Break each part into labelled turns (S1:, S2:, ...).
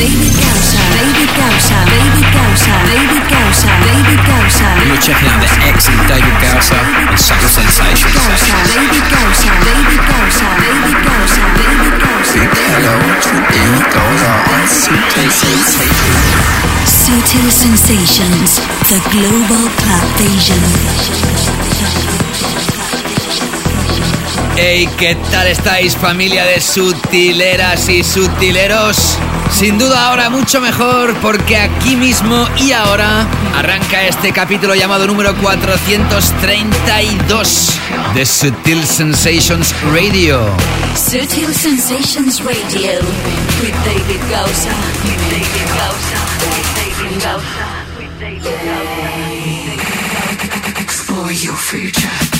S1: David Gausa. David Gausa. David Gausa. David Gausa. David Gausa.
S2: You're checking out the excellent David Gausa and Subtle Sensations.
S1: Gausa. David Gausa. David Gausa. David Gausa. David Gausa.
S3: Big hello to David Gausa on Subtle Sensations.
S1: Subtle Sensations. The Global Club Vision.
S2: Hey, ¿qué tal estáis familia de sutileras y sutileros? Sin duda ahora mucho mejor porque aquí mismo y ahora arranca este capítulo llamado número 432 de Sutil Sensations Radio.
S1: Sutil Sensations Radio with David Gausa. With David Gausa. With David Gausa. With David Gausa.
S3: Explore your future.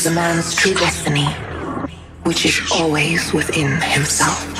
S3: Is a man's true destiny, which is always within himself.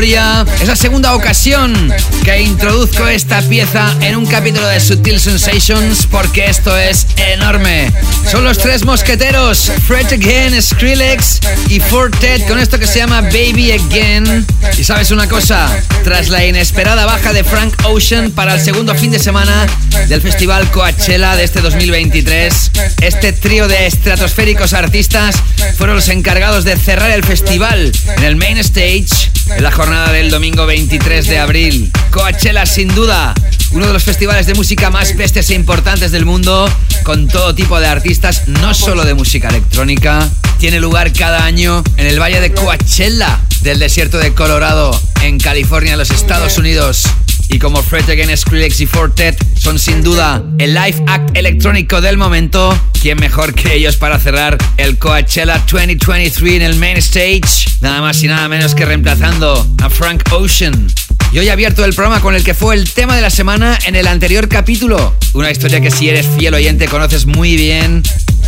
S2: Es la segunda ocasión que introduzco esta pieza en un capítulo de Sutil Sensations porque esto es enorme. Son los tres mosqueteros, Fred Again, Skrillex y Fortet con esto que se llama Baby Again. Y sabes una cosa, tras la inesperada baja de Frank Ocean para el segundo fin de semana del Festival Coachella de este 2023, este trío de estratosféricos artistas fueron los encargados de cerrar el festival en el main stage en la jornada del domingo 23 de abril. Coachella, sin duda, uno de los festivales de música más bestias e importantes del mundo, con todo tipo de artistas, no solo de música electrónica. Tiene lugar cada año en el valle de Coachella, del desierto de Colorado, en California, los Estados Unidos. Y como Fred Again, Skrillex y Fortet son sin duda el live act electrónico del momento, ¿quién mejor que ellos para cerrar el Coachella 2023 en el main stage? Nada más y nada menos que reemplazando a Frank Ocean. Y hoy he abierto el programa con el que fue el tema de la semana en el anterior capítulo. Una historia que si eres fiel oyente conoces muy bien.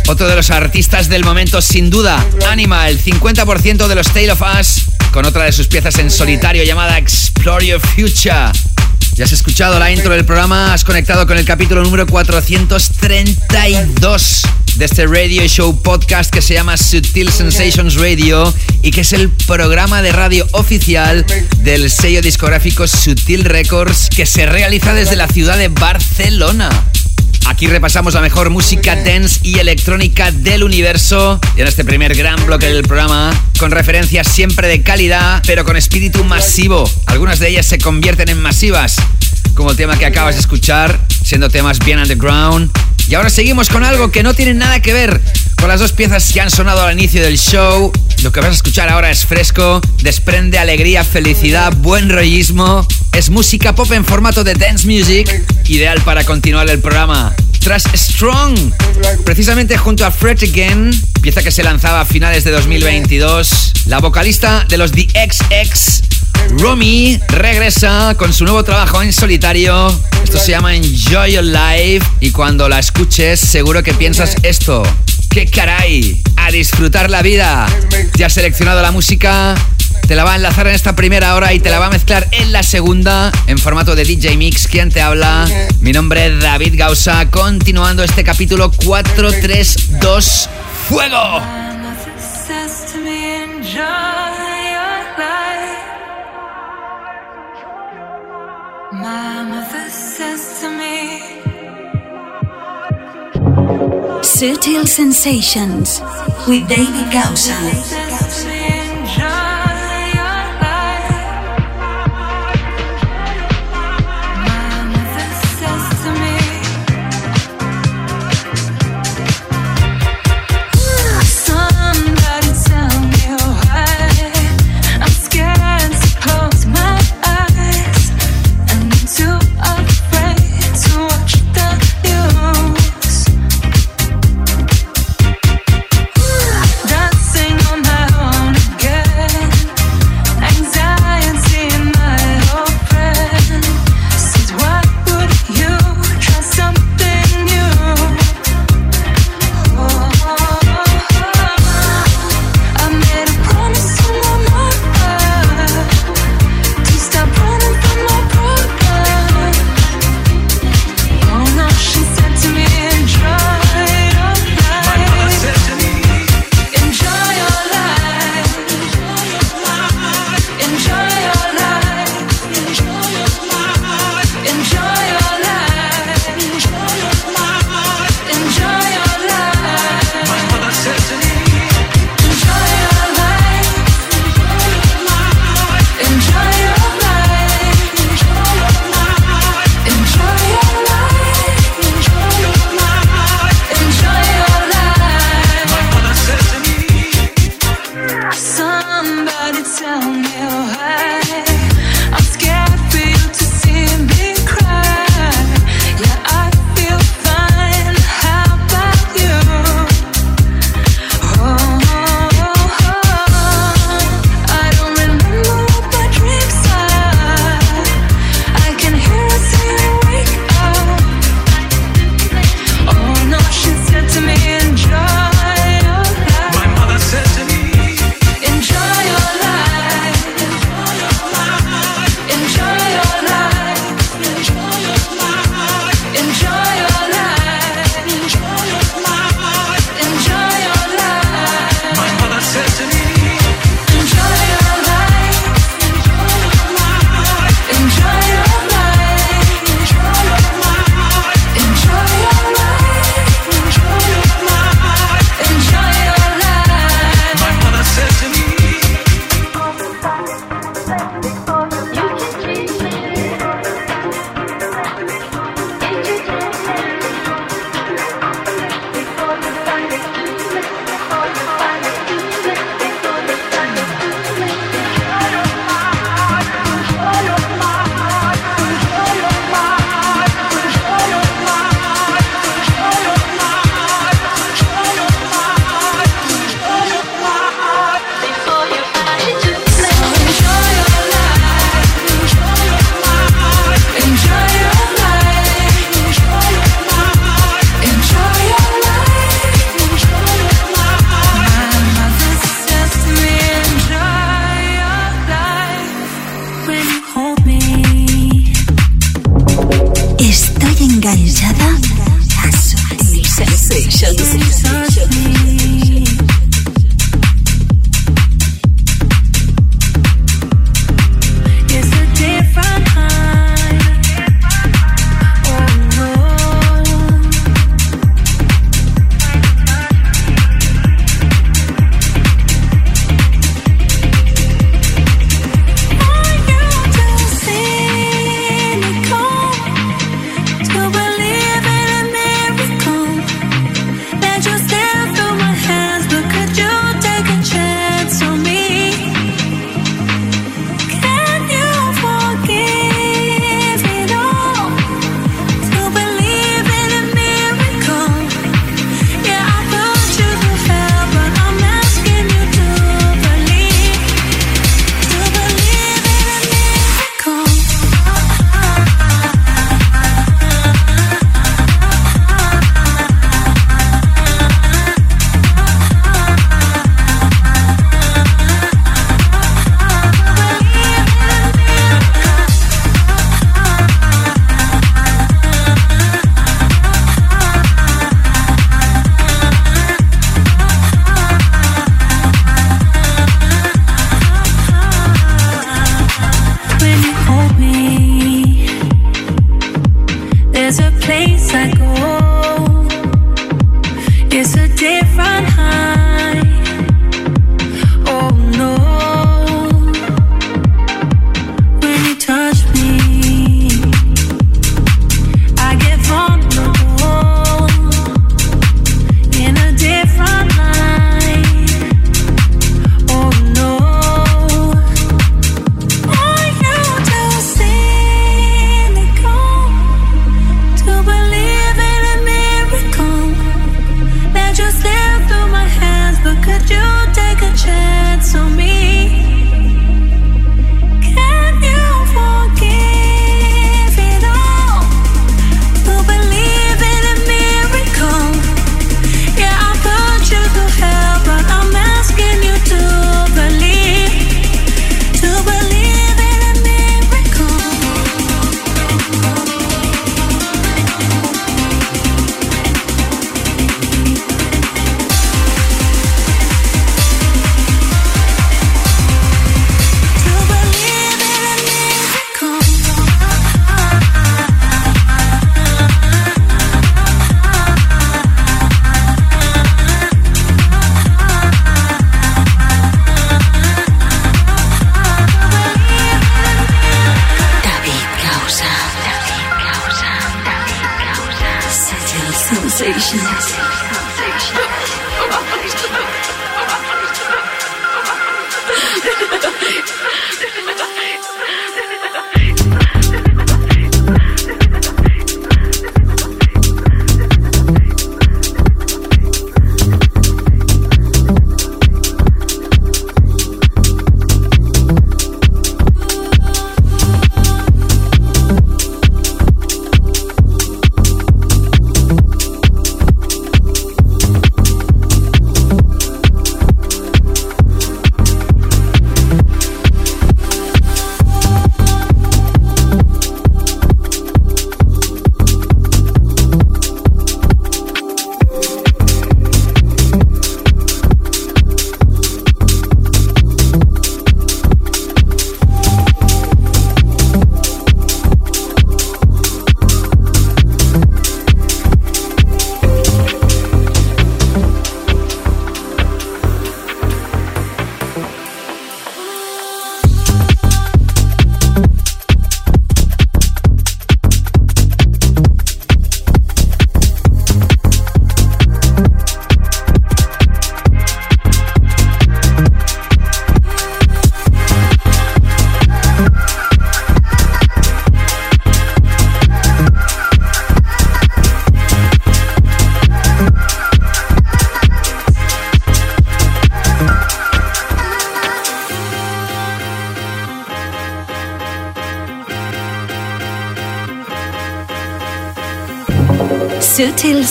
S2: Otro de los artistas del momento, sin duda, Anima, el 50% de los Tale of Us, con otra de sus piezas en solitario llamada Explore Your Future. Ya has escuchado la intro del programa, has conectado con el capítulo número 432 de este radio show podcast que se llama Sutil Sensations Radio y que es el programa de radio oficial del sello discográfico Sutil Records que se realiza desde la ciudad de Barcelona. Aquí repasamos la mejor música dance y electrónica del universo y en este primer gran bloque del programa, con referencias siempre de calidad, pero con espíritu masivo. Algunas de ellas se convierten en masivas, como el tema que acabas de escuchar, siendo temas bien underground. Y ahora seguimos con algo que no tiene nada que ver con las dos piezas que han sonado al inicio del show. Lo que vas a escuchar ahora es fresco, desprende alegría, felicidad, buen rollismo. Es música pop en formato de dance music, ideal para continuar el programa. Tras Strong, precisamente junto a Fred Again, pieza que se lanzaba a finales de 2022, la vocalista de los The XX Romy regresa con su nuevo trabajo en solitario. Esto se llama Enjoy Your Life y cuando la escuches seguro que piensas esto. ¡Qué caray! A disfrutar la vida. Ya has seleccionado la música, te la va a enlazar en esta primera hora y te la va a mezclar en la segunda en formato de DJ Mix. ¿Quién te habla? Mi nombre es David Gausa, continuando este capítulo 432 ¡Fuego!
S1: Sutil Sensations with David Gausa.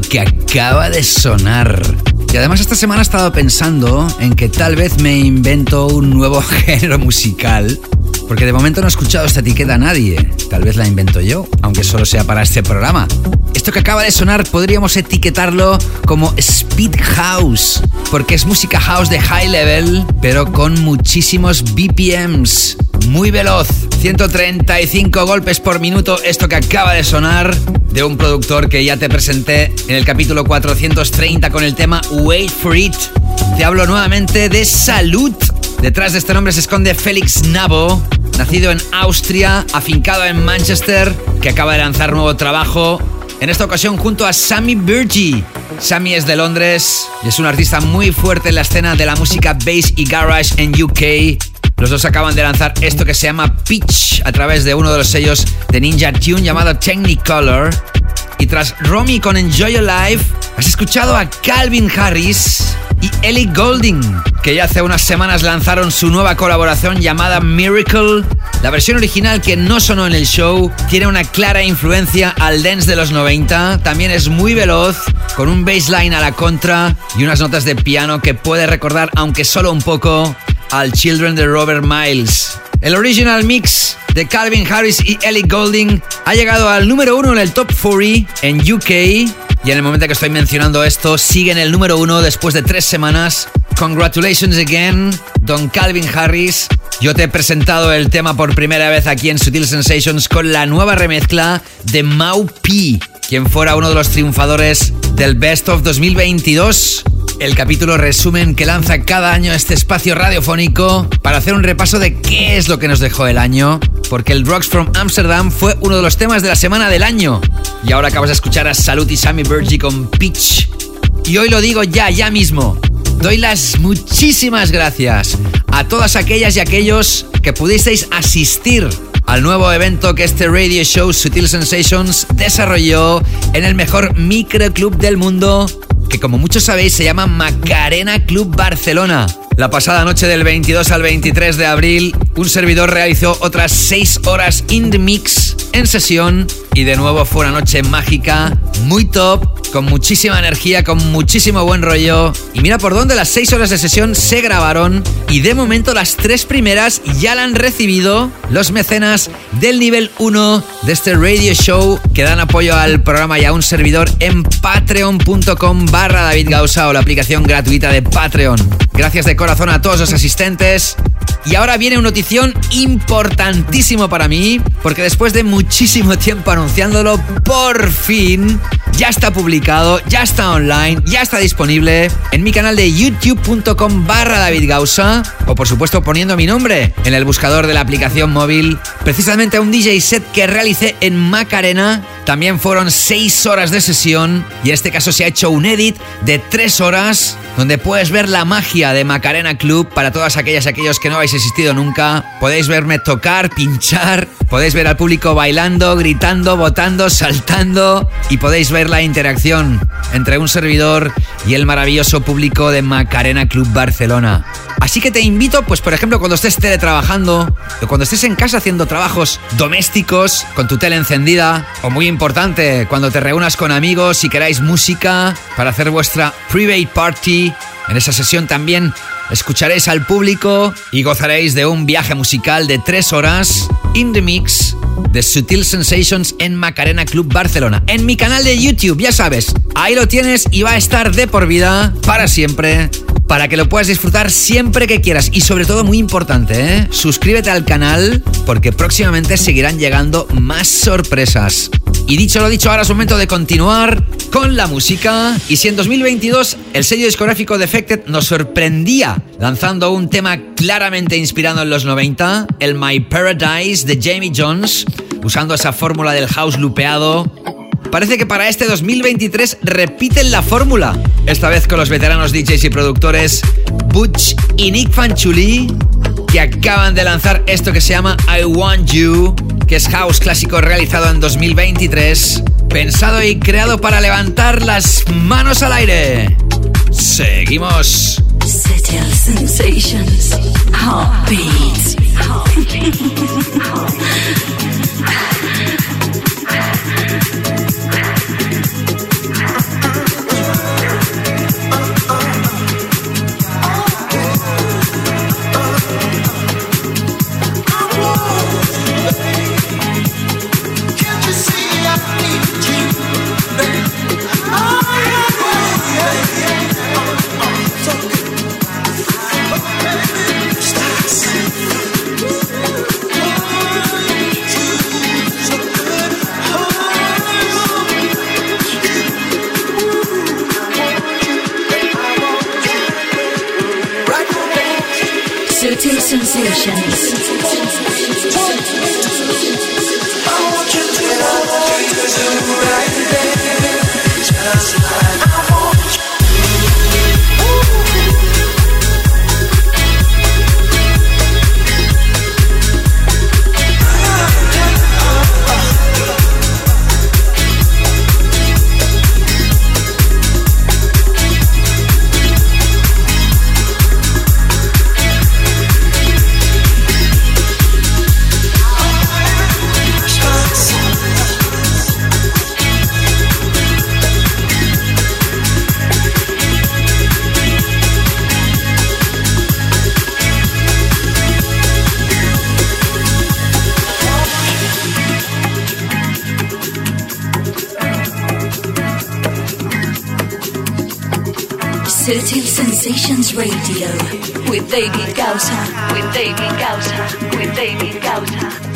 S2: Que acaba de sonar. Y además esta semana he estado pensando en que tal vez me invento un nuevo género musical porque de momento no he escuchado esta etiqueta a nadie. Tal vez la invento yo, aunque solo sea para este programa. Esto que acaba de sonar podríamos etiquetarlo como Speed House, porque es música house de high level, pero con muchísimos BPMs. Muy veloz, 135 golpes por minuto, esto que acaba de sonar de un productor que ya te presenté en el capítulo 430 con el tema Wait for It. Te hablo nuevamente de Salud. Detrás de este nombre se esconde Félix Nabo, nacido en Austria, afincado en Manchester, que acaba de lanzar nuevo trabajo, en esta ocasión junto a Sammy Burgi. Sammy es de Londres y es un artista muy fuerte en la escena de la música bass y garage en UK. Los dos acaban de lanzar esto que se llama Pitch a través de uno de los sellos de Ninja Tune llamado Technicolor. Y tras Romy con Enjoy Your Life, has escuchado a Calvin Harris y Ellie Golding, que ya hace unas semanas lanzaron su nueva colaboración llamada Miracle. La versión original que no sonó en el show tiene una clara influencia al dance de los 90, también es muy veloz, con un bassline a la contra y unas notas de piano que puede recordar, aunque solo un poco, al Children de Robert Miles. El original mix de Calvin Harris y Ellie Golding ha llegado al número uno en el top 40 en UK y en el momento que estoy mencionando esto sigue en el número uno después de tres semanas. Congratulations again, Don Calvin Harris. Yo te he presentado el tema por primera vez aquí en Sutil Sensations con la nueva remezcla de Mau P, quien fuera uno de los triunfadores del Best of 2022 el capítulo resumen que lanza cada año este espacio radiofónico para hacer un repaso de qué es lo que nos dejó el año, porque el Rocks from Amsterdam fue uno de los temas de la semana del año. Y ahora acabas de escuchar a Salud y Sammy Burgi con Pitch. Y hoy lo digo ya, ya mismo. Doy las muchísimas gracias a todas aquellas y aquellos que pudisteis asistir al nuevo evento que este radio show Sutil Sensations desarrolló en el mejor microclub del mundo que como muchos sabéis se llama Macarena Club Barcelona. La pasada noche del 22 al 23 de abril, un servidor realizó otras 6 horas in the mix en sesión y de nuevo fue una noche mágica, muy top, con muchísima energía, con muchísimo buen rollo. Y mira por dónde las 6 horas de sesión se grabaron y de momento las tres primeras ya la han recibido los mecenas del nivel 1 de este radio show que dan apoyo al programa y a un servidor en patreon.com barra David Gausa o la aplicación gratuita de Patreon. Gracias de corazón a todos los asistentes. Y ahora viene una notición importantísimo para mí, porque después de muchísimo tiempo anunciándolo, por fin ya está publicado, ya está online, ya está disponible en mi canal de youtube.com barra David o por supuesto poniendo mi nombre en el buscador de la aplicación móvil, precisamente un DJ set que realicé en Macarena. También fueron 6 horas de sesión y en este caso se ha hecho un edit de 3 horas donde puedes ver la magia de Macarena Club para todas aquellas y aquellos que no habéis existido nunca. Podéis verme tocar, pinchar, podéis ver al público bailando, gritando, botando, saltando y podéis ver la interacción entre un servidor y el maravilloso público de Macarena Club Barcelona. Así que te invito, pues por ejemplo, cuando estés teletrabajando o cuando estés en casa haciendo trabajos domésticos con tu tele encendida, o muy importante, cuando te reúnas con amigos y queráis música para hacer vuestra private party. En esa sesión también escucharéis al público y gozaréis de un viaje musical de tres horas in the mix de Sutil Sensations en Macarena Club Barcelona. En mi canal de YouTube, ya sabes, ahí lo tienes y va a estar de por vida, para siempre, para que lo puedas disfrutar siempre que quieras. Y sobre todo, muy importante, ¿eh? suscríbete al canal porque próximamente seguirán llegando más sorpresas. Y dicho lo dicho, ahora es momento de continuar con la música. Y si en 2022 el sello discográfico Defected nos sorprendía lanzando un tema claramente inspirado en los 90, el My Paradise de Jamie Jones, usando esa fórmula del house lupeado, Parece que para este 2023 repiten la fórmula. Esta vez con los veteranos DJs y productores Butch y Nick Fanchuli, que acaban de lanzar esto que se llama I Want You, que es house clásico realizado en 2023, pensado y creado para levantar las manos al aire. Seguimos. Sensations,
S4: heartbeats. heartbeats. heartbeats. sensations. Radio. With David Gausa, with David Gausa, with David Gausa,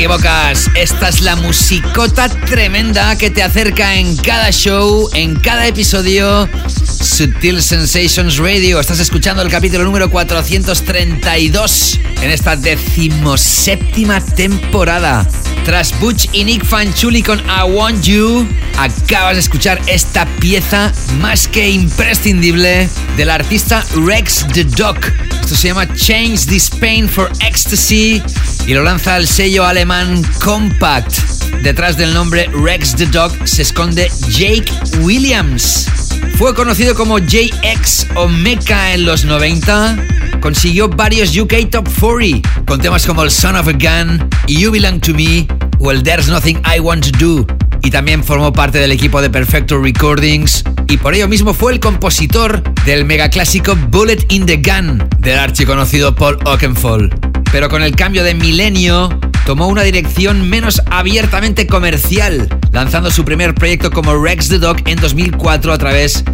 S2: Esta es la musicota tremenda que te acerca en cada show, en cada episodio. Sutil Sensations Radio. Estás escuchando el capítulo número 432 en esta decimoséptima temporada. Tras Butch y Nick Fanchuli con I Want You, acabas de escuchar esta pieza más que imprescindible del artista Rex the Dog. Esto se llama Change This Pain for Ecstasy y lo lanza el sello alemán Compact. Detrás del nombre Rex the Dog se esconde Jake Williams. Fue conocido como JX o Mecha en los 90. Consiguió varios UK Top 40 con temas como el Son of a Gun, You Belong to Me o el There's Nothing I Want to Do. Y también formó parte del equipo de Perfecto Recordings y por ello mismo fue el compositor del megaclásico Bullet in the Gun del archiconocido Paul Oakenfold pero con el cambio de milenio tomó una dirección menos abiertamente comercial, lanzando su primer proyecto como Rex the Dog en 2004 a través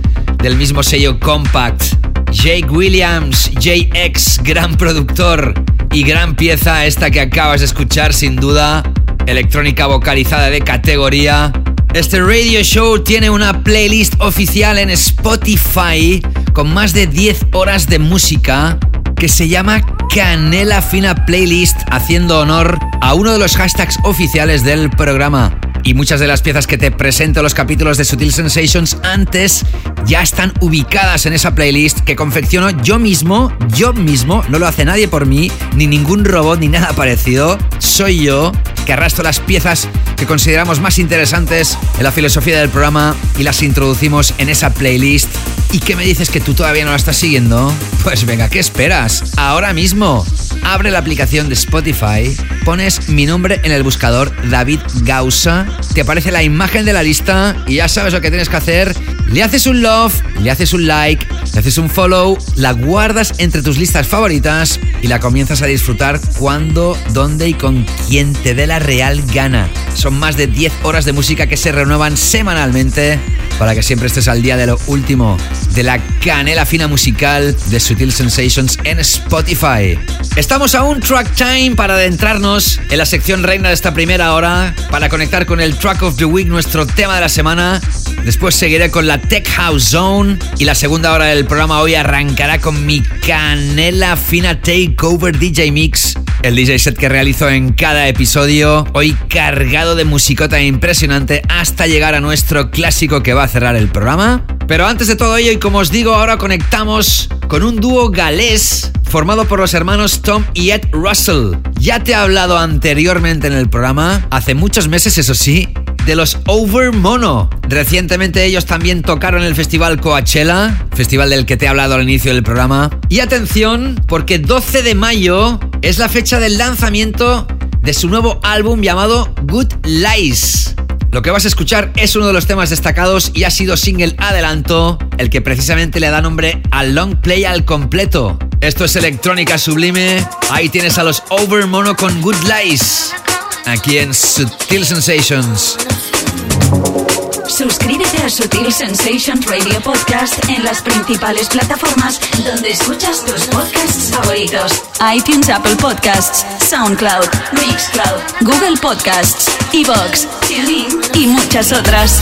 S2: del mismo sello Compact. Jake Williams, JX, gran productor y gran pieza esta que acabas de escuchar sin duda, electrónica vocalizada de categoría. Este radio show tiene una playlist oficial en Spotify con más de 10 horas de música que se llama Canela Fina Playlist, haciendo honor a uno de los hashtags oficiales del programa. Y muchas de las piezas que te presento en los capítulos de Sutil Sensations antes ya están ubicadas en esa playlist que confecciono yo mismo, yo mismo, no lo hace nadie por mí, ni ningún robot ni nada parecido. Soy yo que arrastro las piezas que consideramos más interesantes en la filosofía del programa y las introducimos en esa playlist. ¿Y qué me dices que tú todavía no la estás siguiendo? Pues venga, ¿qué esperas? Ahora mismo, abre la aplicación de Spotify, pones mi nombre en el buscador David Gausa, te aparece la imagen de la lista y ya sabes lo que tienes que hacer. Le haces un love, le haces un like, le haces un follow, la guardas entre tus listas favoritas y la comienzas a disfrutar cuando, dónde y con quien te dé la real gana. Son más de 10 horas de música que se renuevan semanalmente para que siempre estés al día de lo último de la canela fina musical de Sutil Sensations en Spotify. Estamos a un track time para adentrarnos en la sección reina de esta primera hora, para conectar con el track of the week, nuestro tema de la semana. Después seguiré con la Tech House Zone y la segunda hora del programa hoy arrancará con mi canela fina takeover DJ Mix el DJ set que realizo en cada episodio, hoy cargado de musicota impresionante hasta llegar a nuestro clásico que va cerrar el programa. Pero antes de todo ello, y como os digo, ahora conectamos con un dúo galés formado por los hermanos Tom y Ed Russell. Ya te he hablado anteriormente en el programa, hace muchos meses eso sí, de los Over Mono. Recientemente ellos también tocaron el festival Coachella, festival del que te he hablado al inicio del programa. Y atención, porque 12 de mayo es la fecha del lanzamiento de su nuevo álbum llamado Good Lies. Lo que vas a escuchar es uno de los temas destacados y ha sido single adelanto, el que precisamente le da nombre al long play al completo. Esto es electrónica sublime. Ahí tienes a los Over Mono con Good Lies. Aquí en Sutil Sensations.
S1: Suscríbete a Sutil Sensations Radio Podcast en las principales plataformas donde escuchas tus podcasts favoritos: iTunes, Apple Podcasts, SoundCloud, Mixcloud, Google Podcasts, Evox, TuneIn y muchas otras.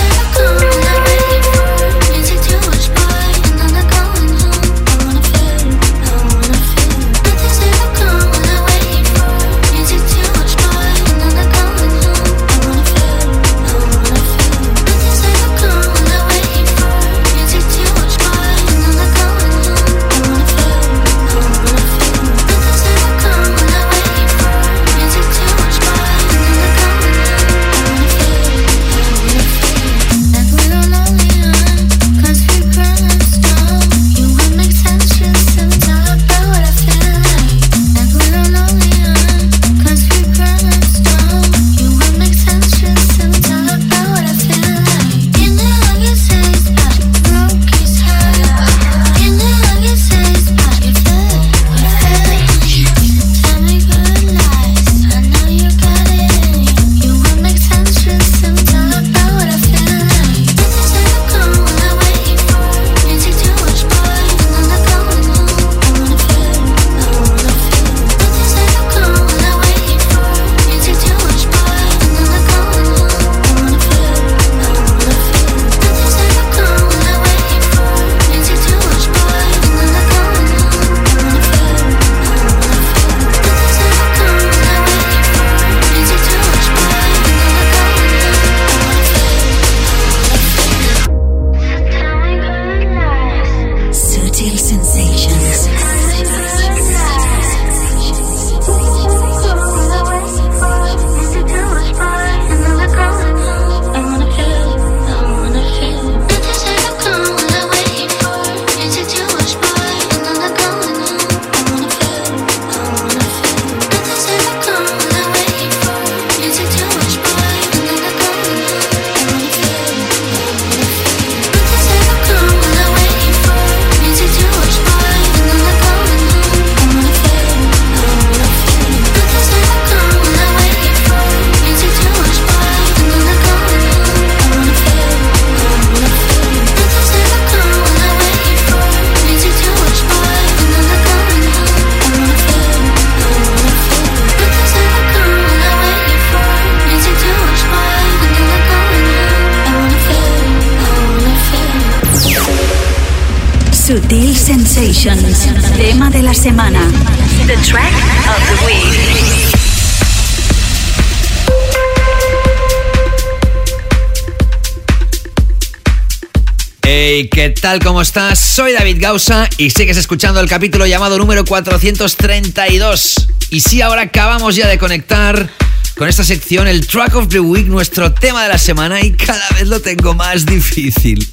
S2: Gausa y sigues escuchando el capítulo llamado número 432. Y sí, ahora acabamos ya de conectar con esta sección, el Track of the Week, nuestro tema de la semana y cada vez lo tengo más difícil.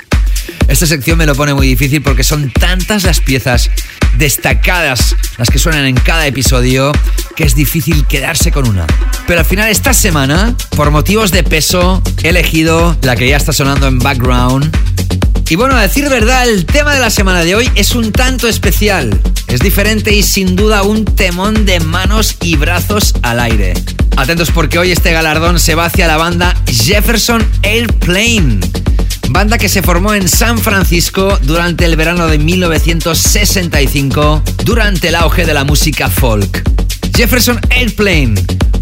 S2: Esta sección me lo pone muy difícil porque son tantas las piezas destacadas, las que suenan en cada episodio, que es difícil quedarse con una. Pero al final esta semana, por motivos de peso, he elegido la que ya está sonando en background. Y bueno, a decir verdad, el tema de la semana de hoy es un tanto especial. Es diferente y sin duda un temón de manos y brazos al aire. Atentos porque hoy este galardón se va hacia la banda Jefferson Airplane banda que se formó en San Francisco durante el verano de 1965, durante el auge de la música folk. Jefferson Airplane,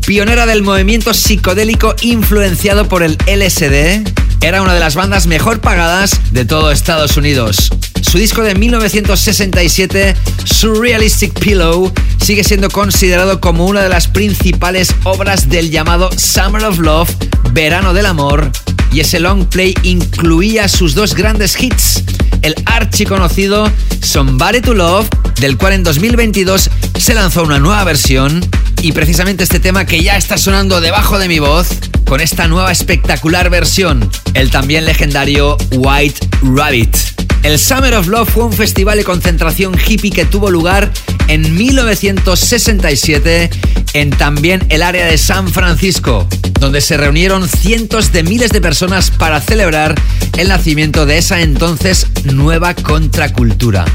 S2: pionera del movimiento psicodélico influenciado por el LSD, era una de las bandas mejor pagadas de todo Estados Unidos. Su disco de 1967, Surrealistic Pillow, sigue siendo considerado como una de las principales obras del llamado Summer of Love, Verano del Amor, y ese long play incluía sus dos grandes hits, el archiconocido Somebody to Love, del cual en 2022 se lanzó una nueva versión, y precisamente este tema que ya está sonando debajo de mi voz, con esta nueva espectacular versión, el también legendario White Rabbit. El Summer of Love fue un festival de concentración hippie que tuvo lugar en 1967 en también el área de San Francisco, donde se reunieron cientos de miles de personas para celebrar el nacimiento de esa entonces nueva contracultura.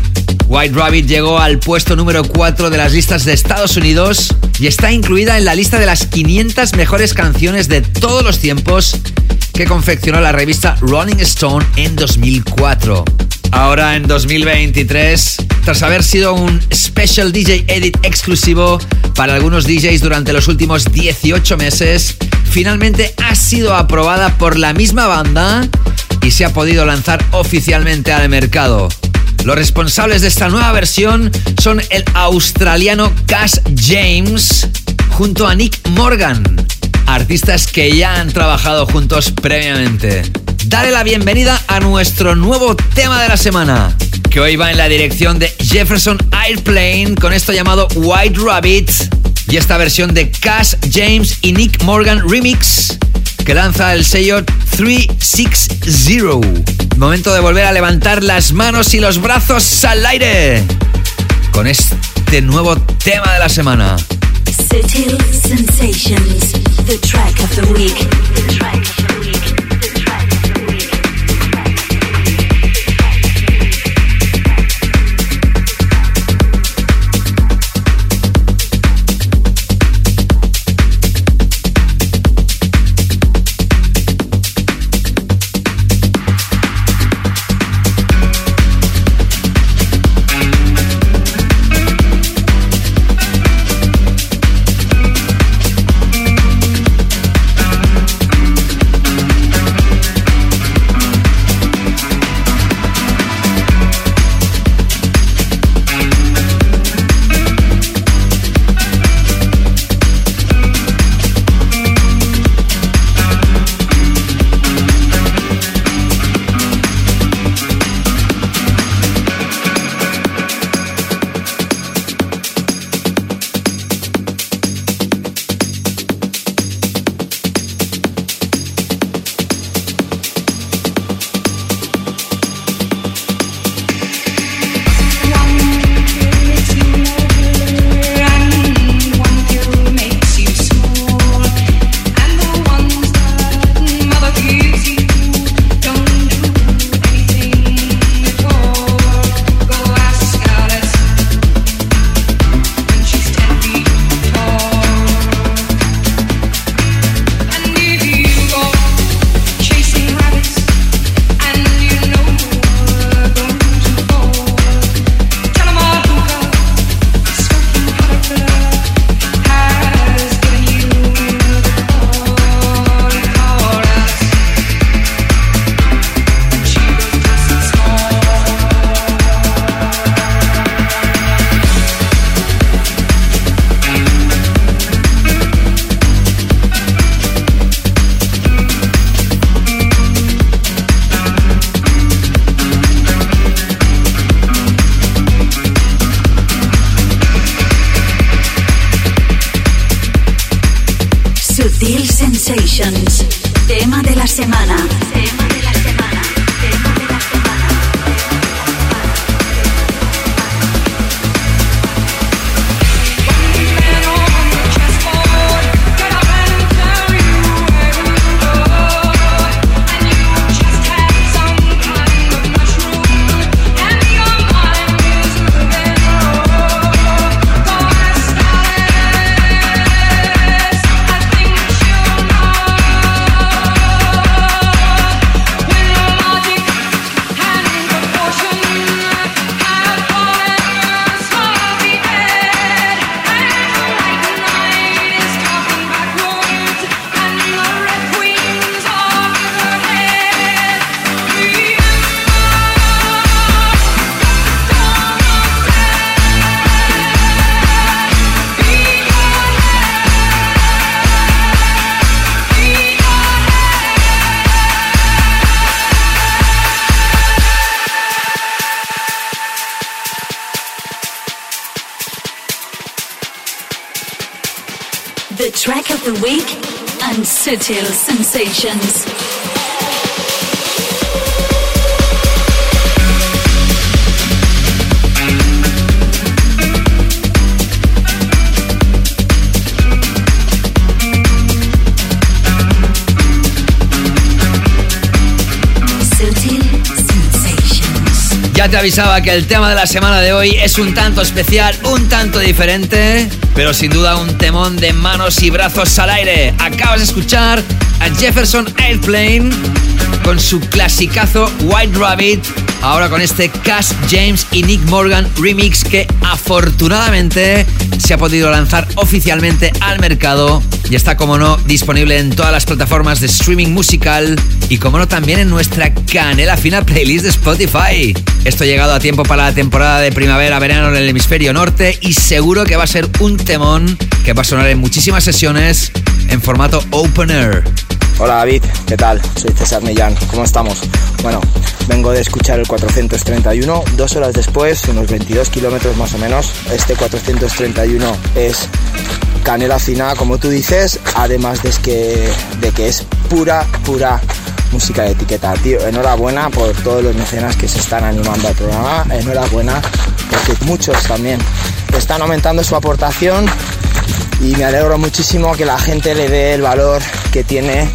S2: White Rabbit llegó al puesto número 4 de las listas de Estados Unidos y está incluida en la lista de las 500 mejores canciones de todos los tiempos que confeccionó la revista Rolling Stone en 2004. Ahora en 2023, tras haber sido un Special DJ Edit exclusivo para algunos DJs durante los últimos 18 meses, finalmente ha sido aprobada por la misma banda y se ha podido lanzar oficialmente al mercado. Los responsables de esta nueva versión son el australiano Cash James junto a Nick Morgan, artistas que ya han trabajado juntos previamente. Dale la bienvenida a nuestro nuevo tema de la semana, que hoy va en la dirección de Jefferson Airplane con esto llamado White Rabbit y esta versión de Cash James y Nick Morgan Remix que lanza el sello 360. Momento de volver a levantar las manos y los brazos al aire con este nuevo tema de la semana.
S4: Sensations, the track of the week. The track of the week.
S2: Ya te avisaba que el tema de la semana de hoy es un tanto especial, un tanto diferente, pero sin duda un temón de manos y brazos al aire. Acabas de escuchar Jefferson Airplane con su clasicazo White Rabbit, ahora con este Cash James y Nick Morgan remix que afortunadamente se ha podido lanzar oficialmente al mercado y está como no disponible en todas las plataformas de streaming musical y como no también en nuestra canela fina playlist de Spotify. Esto ha llegado a tiempo para la temporada de primavera-verano en el hemisferio norte y seguro que va a ser un temón que va a sonar en muchísimas sesiones en formato open air.
S5: Hola David, ¿qué tal? Soy César Millán, ¿cómo estamos? Bueno, vengo de escuchar el 431, dos horas después, unos 22 kilómetros más o menos. Este 431 es canela fina, como tú dices, además de que, de que es pura, pura música de etiqueta. Tío, enhorabuena por todos los mecenas que se están animando al programa, enhorabuena porque muchos también están aumentando su aportación y me alegro muchísimo que la gente le dé el valor que tiene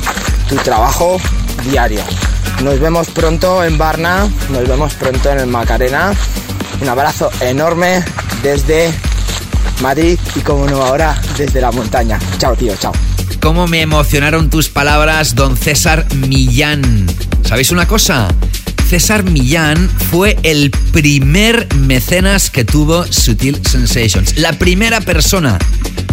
S5: tu trabajo diario. Nos vemos pronto en Barna, nos vemos pronto en el Macarena. Un abrazo enorme desde Madrid y como no ahora desde la montaña. Chao tío, chao.
S2: ¿Cómo me emocionaron tus palabras, don César Millán? ¿Sabéis una cosa? César Millán fue el primer mecenas que tuvo Sutil Sensations. La primera persona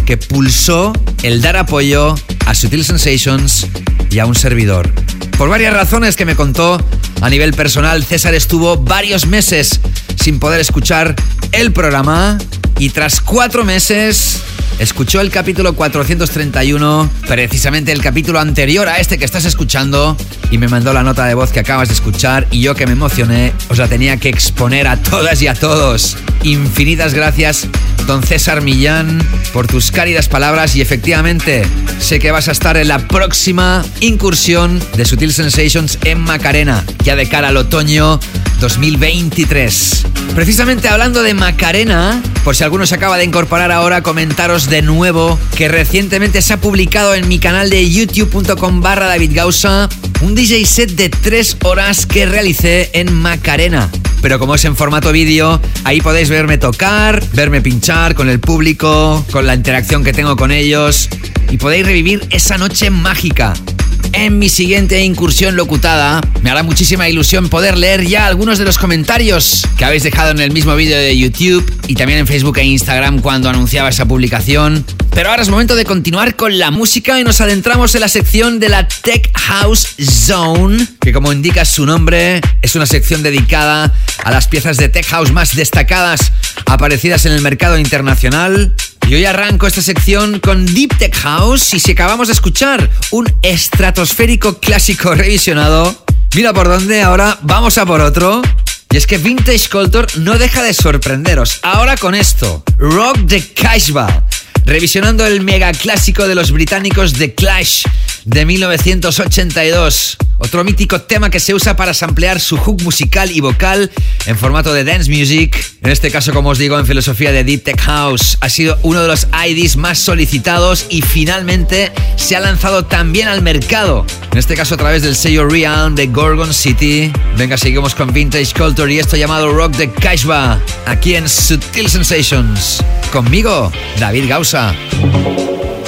S2: que pulsó el dar apoyo a Sutil Sensations y a un servidor. Por varias razones que me contó a nivel personal, César estuvo varios meses sin poder escuchar el programa y tras cuatro meses escuchó el capítulo 431, precisamente el capítulo anterior a este que estás escuchando, y me mandó la nota de voz que acabas de escuchar y yo que me emocioné os la tenía que exponer a todas y a todos. Infinitas gracias, don César Millán, por tus cálidas palabras y efectivamente sé que vas a estar en la próxima incursión de Sutil Sensations en Macarena, ya de cara al otoño 2023. Precisamente hablando de Macarena, por si alguno se acaba de incorporar ahora, comentaros de nuevo que recientemente se ha publicado en mi canal de youtube.com barra David un DJ set de 3 horas que realicé en Macarena. Pero como es en formato vídeo, ahí podéis verme tocar, verme pinchar con el público, con la interacción que tengo con ellos y podéis revivir esa noche mágica en mi siguiente incursión locutada. Me hará muchísima ilusión poder leer ya algunos de los comentarios que habéis dejado en el mismo vídeo de YouTube y también en Facebook e Instagram cuando anunciaba esa publicación. Pero ahora es momento de continuar con la música y nos adentramos en la sección de la Tech House Zone, que como indica su nombre, es una sección dedicada a las piezas de Tech House más destacadas aparecidas en el mercado internacional y hoy arranco esta sección con Deep Tech House y si acabamos de escuchar un estratosférico clásico revisionado, mira por dónde, ahora vamos a por otro. Y es que Vintage Culture no deja de sorprenderos. Ahora con esto, Rock the Cashba, revisionando el mega clásico de los británicos The Clash de 1982. Otro mítico tema que se usa para samplear su hook musical y vocal en formato de dance music. En este caso, como os digo, en filosofía de Deep Tech House. Ha sido uno de los IDs más solicitados y finalmente se ha lanzado también al mercado. En este caso a través del sello Realm de Gorgon City. Venga, seguimos con Vintage Culture y esto llamado Rock de Kashba. Aquí en Sutil Sensations. Conmigo, David Gausa.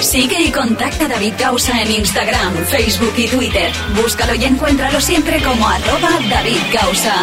S1: Sigue y contacta a David Gausa en Instagram, Facebook y Twitter. Búscalo y encuéntralo siempre como arroba David Gausa.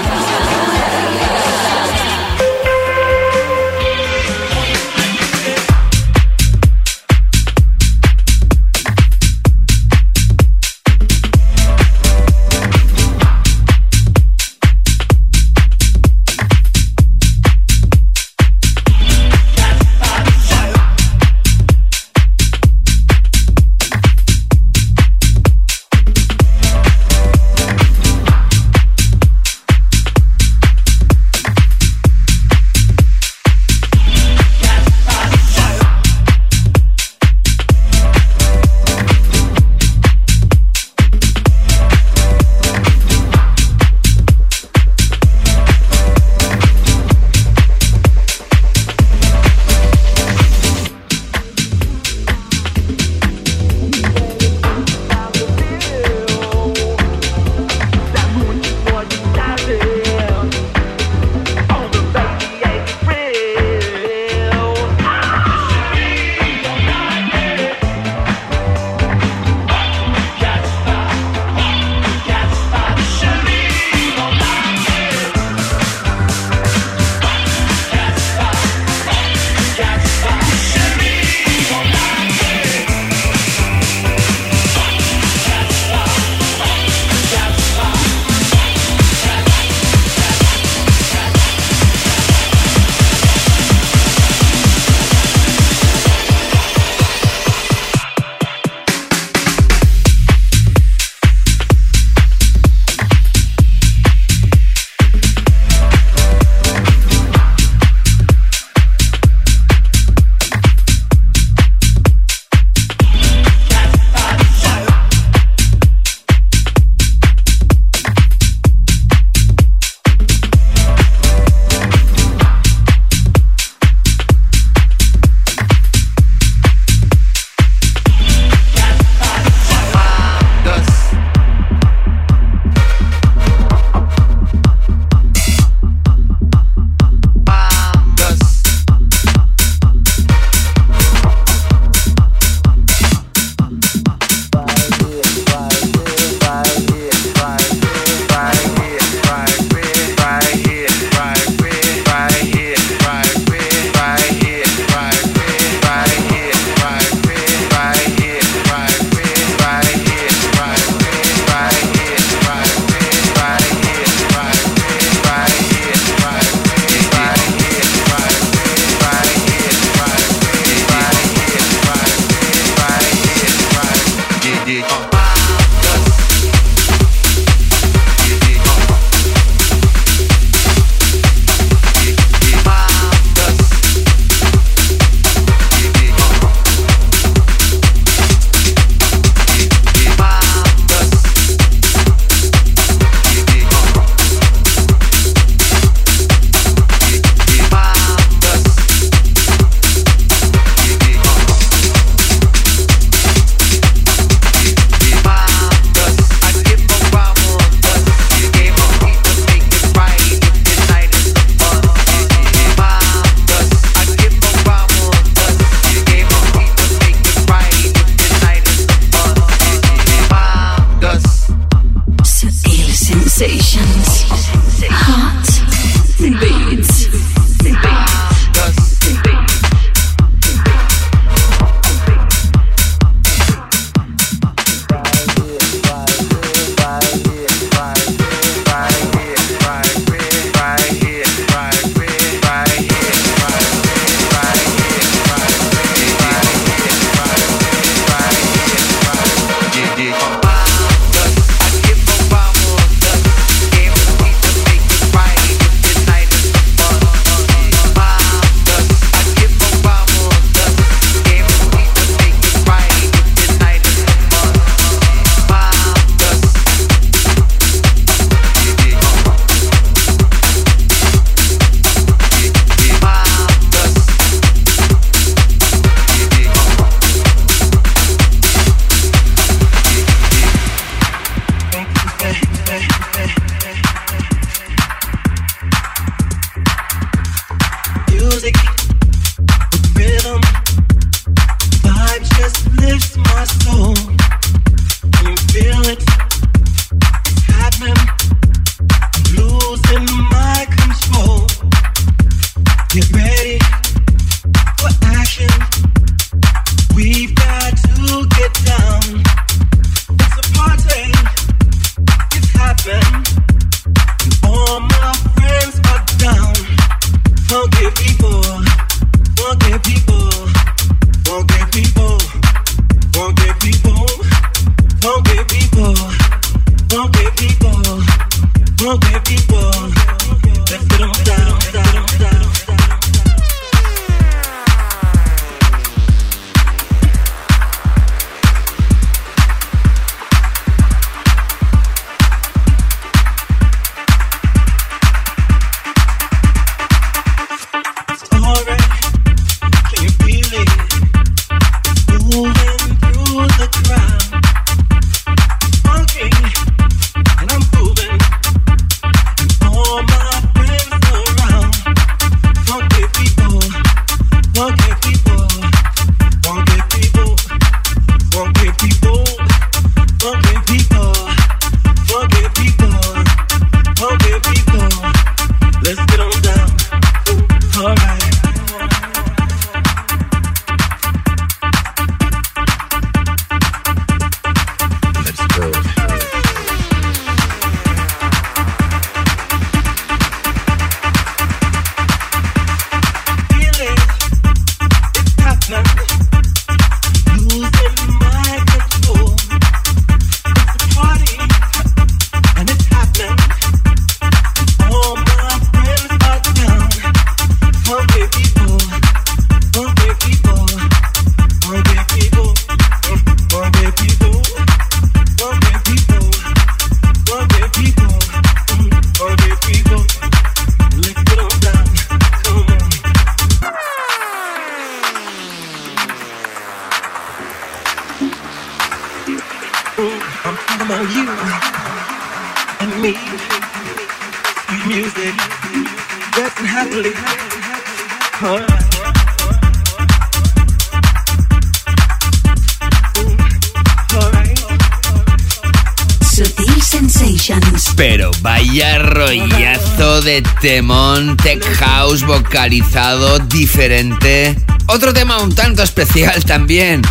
S2: House vocalizado diferente. Otro tema un tanto especial también.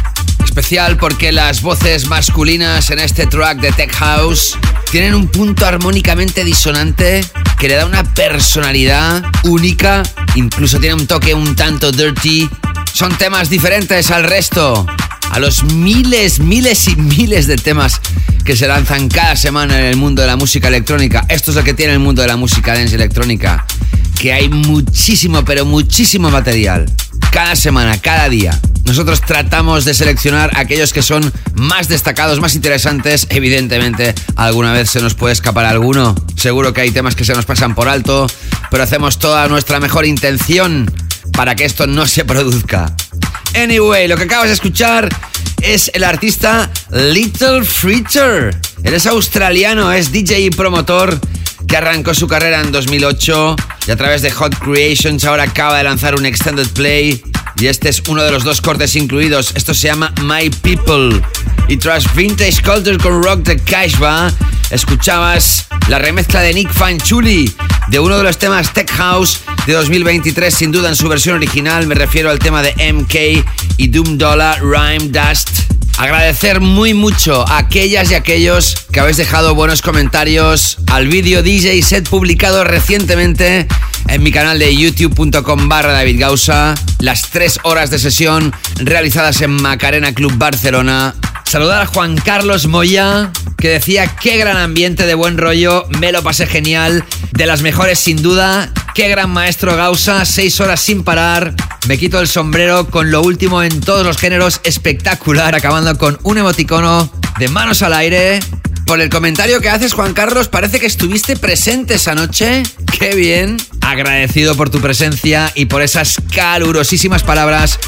S2: Especial porque las voces masculinas en este track de tech house tienen un punto armónicamente disonante que le da una personalidad única, incluso tiene un toque un tanto dirty. Son temas diferentes al resto. a los miles, miles y miles de temas que se lanzan cada semana en el mundo de la música electrónica. Esto es lo que tiene el mundo de la música dance electrónica, que hay muchísimo, pero muchísimo material. Cada semana, cada día. Nosotros tratamos de seleccionar aquellos que son más destacados, más interesantes. Evidentemente, alguna vez se nos puede escapar alguno. Seguro que hay temas que se nos pasan por alto, pero hacemos toda nuestra mejor intención para que esto no se produzca. Anyway, lo que acabas de escuchar es el artista Little Freezer. Él es australiano, es DJ y promotor que arrancó su carrera en 2008 y a través de Hot Creations ahora acaba de lanzar un extended play y este es uno de los dos cortes incluidos. Esto se llama My People. Y tras Vintage Culture con Rock de Kashba, escuchabas la remezcla de Nick Fanchuli de uno de los temas Tech House de 2023, sin duda en su versión original. Me refiero al tema de MK y Doom Dollar Rhyme Dust. Agradecer muy mucho a aquellas y aquellos que habéis dejado buenos comentarios al vídeo DJ set publicado recientemente en mi canal de youtube.com barra David Gausa. Las tres horas de sesión realizadas en Macarena Club Barcelona. Saludar a Juan Carlos Moya, que decía qué gran ambiente de buen rollo, me lo pasé genial, de las mejores sin duda, qué gran maestro Gausa, seis horas sin parar, me quito el sombrero con lo último en todos los géneros, espectacular, acabando con un emoticono de manos al aire. Por el comentario que haces, Juan Carlos, parece que estuviste presente esa noche. Qué bien. Agradecido por tu presencia y por esas calurosísimas palabras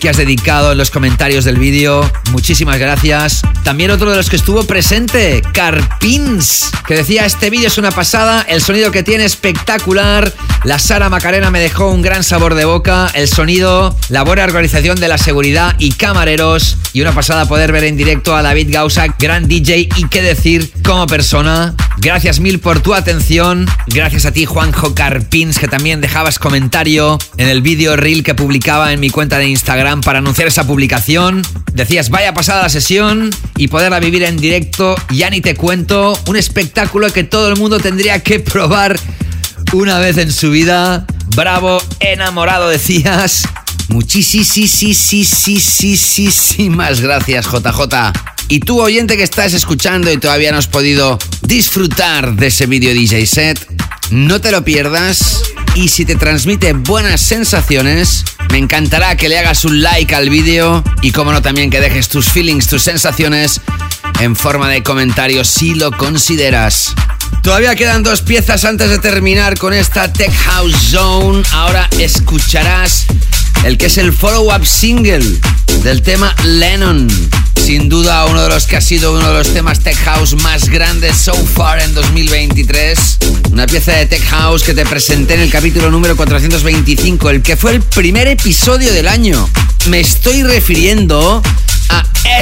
S2: que has dedicado en los comentarios del vídeo. Muchísimas gracias. También otro de los que estuvo presente, Carpins, que decía, este vídeo es una pasada, el sonido que tiene espectacular. La Sara Macarena me dejó un gran sabor de boca, el sonido, la buena organización de la seguridad y camareros. Y una pasada poder ver en directo a David Gausa, gran DJ y qué decir como persona. Gracias mil por tu atención. Gracias a ti, Juanjo Carpins, que también dejabas comentario en el vídeo reel que publicaba en mi cuenta de Instagram para anunciar esa publicación. Decías, vaya pasada la sesión y poderla vivir en directo, ya ni te cuento, un espectáculo que todo el mundo tendría que probar una vez en su vida. Bravo, enamorado decías. Muchísimas gracias, JJ. Y tú, oyente que estás escuchando y todavía no has podido disfrutar de ese vídeo DJ set, no te lo pierdas. Y si te transmite buenas sensaciones, me encantará que le hagas un like al vídeo y, como no, también que dejes tus feelings, tus sensaciones en forma de comentario si lo consideras. Todavía quedan dos piezas antes de terminar con esta Tech House Zone. Ahora escucharás el que es el follow-up single del tema Lennon. Sin duda uno de los que ha sido uno de los temas Tech House más grandes so far en 2023. Una pieza de Tech House que te presenté en el capítulo número 425, el que fue el primer episodio del año. Me estoy refiriendo a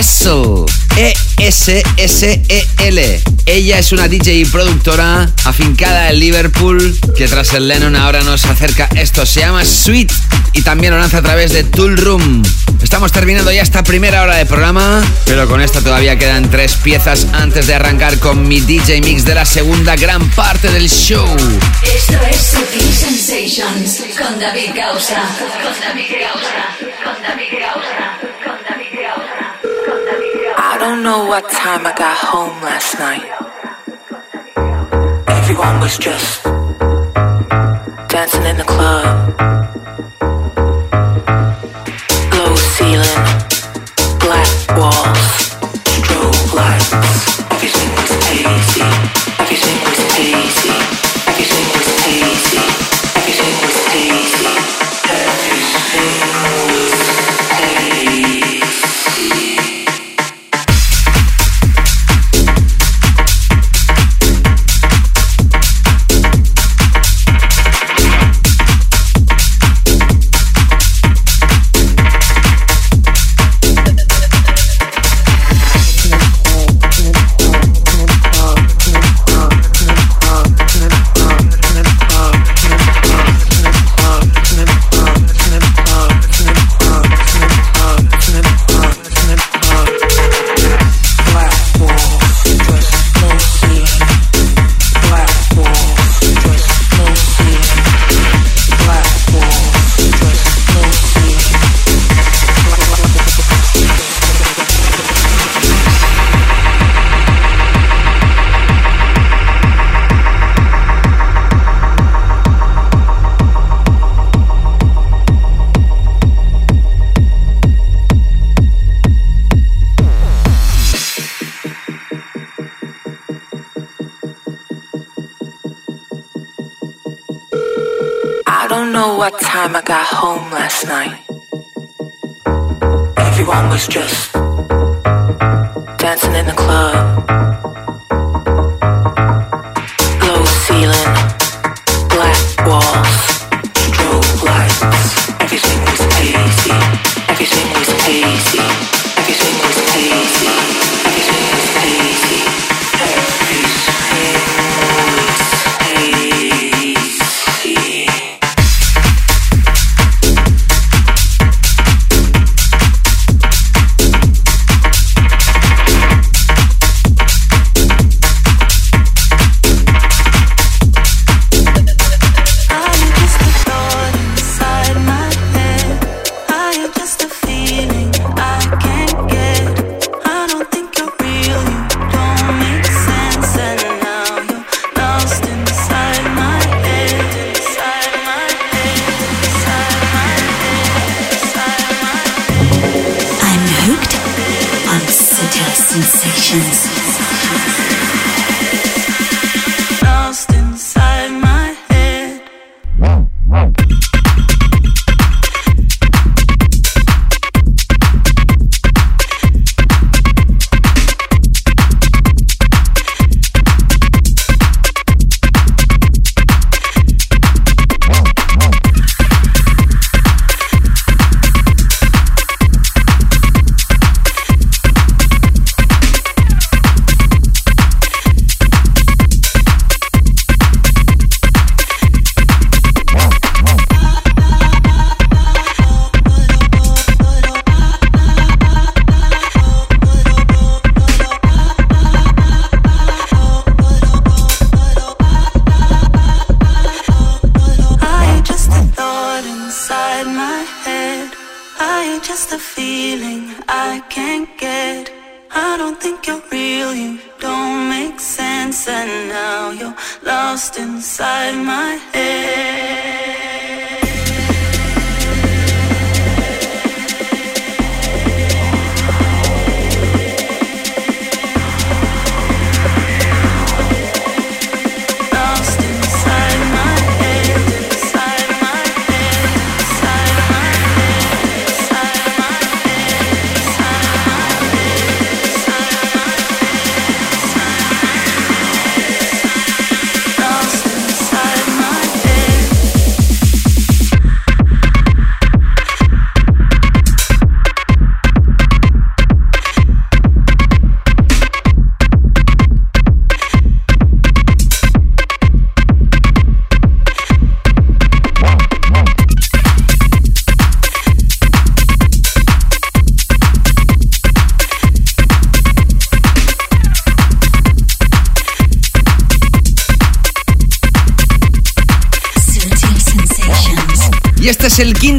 S2: Essel. Ella es una DJ y productora afincada en Liverpool que tras el Lennon ahora nos acerca esto. Se llama Sweet y también lo lanza a través de Tool Room. Estamos terminando ya esta primera hora de programa, pero con esta todavía quedan tres piezas antes de arrancar con mi DJ Mix de la segunda gran parte del show.
S1: Esto es Sutil Sensations con David. Con David. Con David.
S3: Don't know what time I got home last night. Everyone was just dancing in the club. Low ceiling, black walls, last night.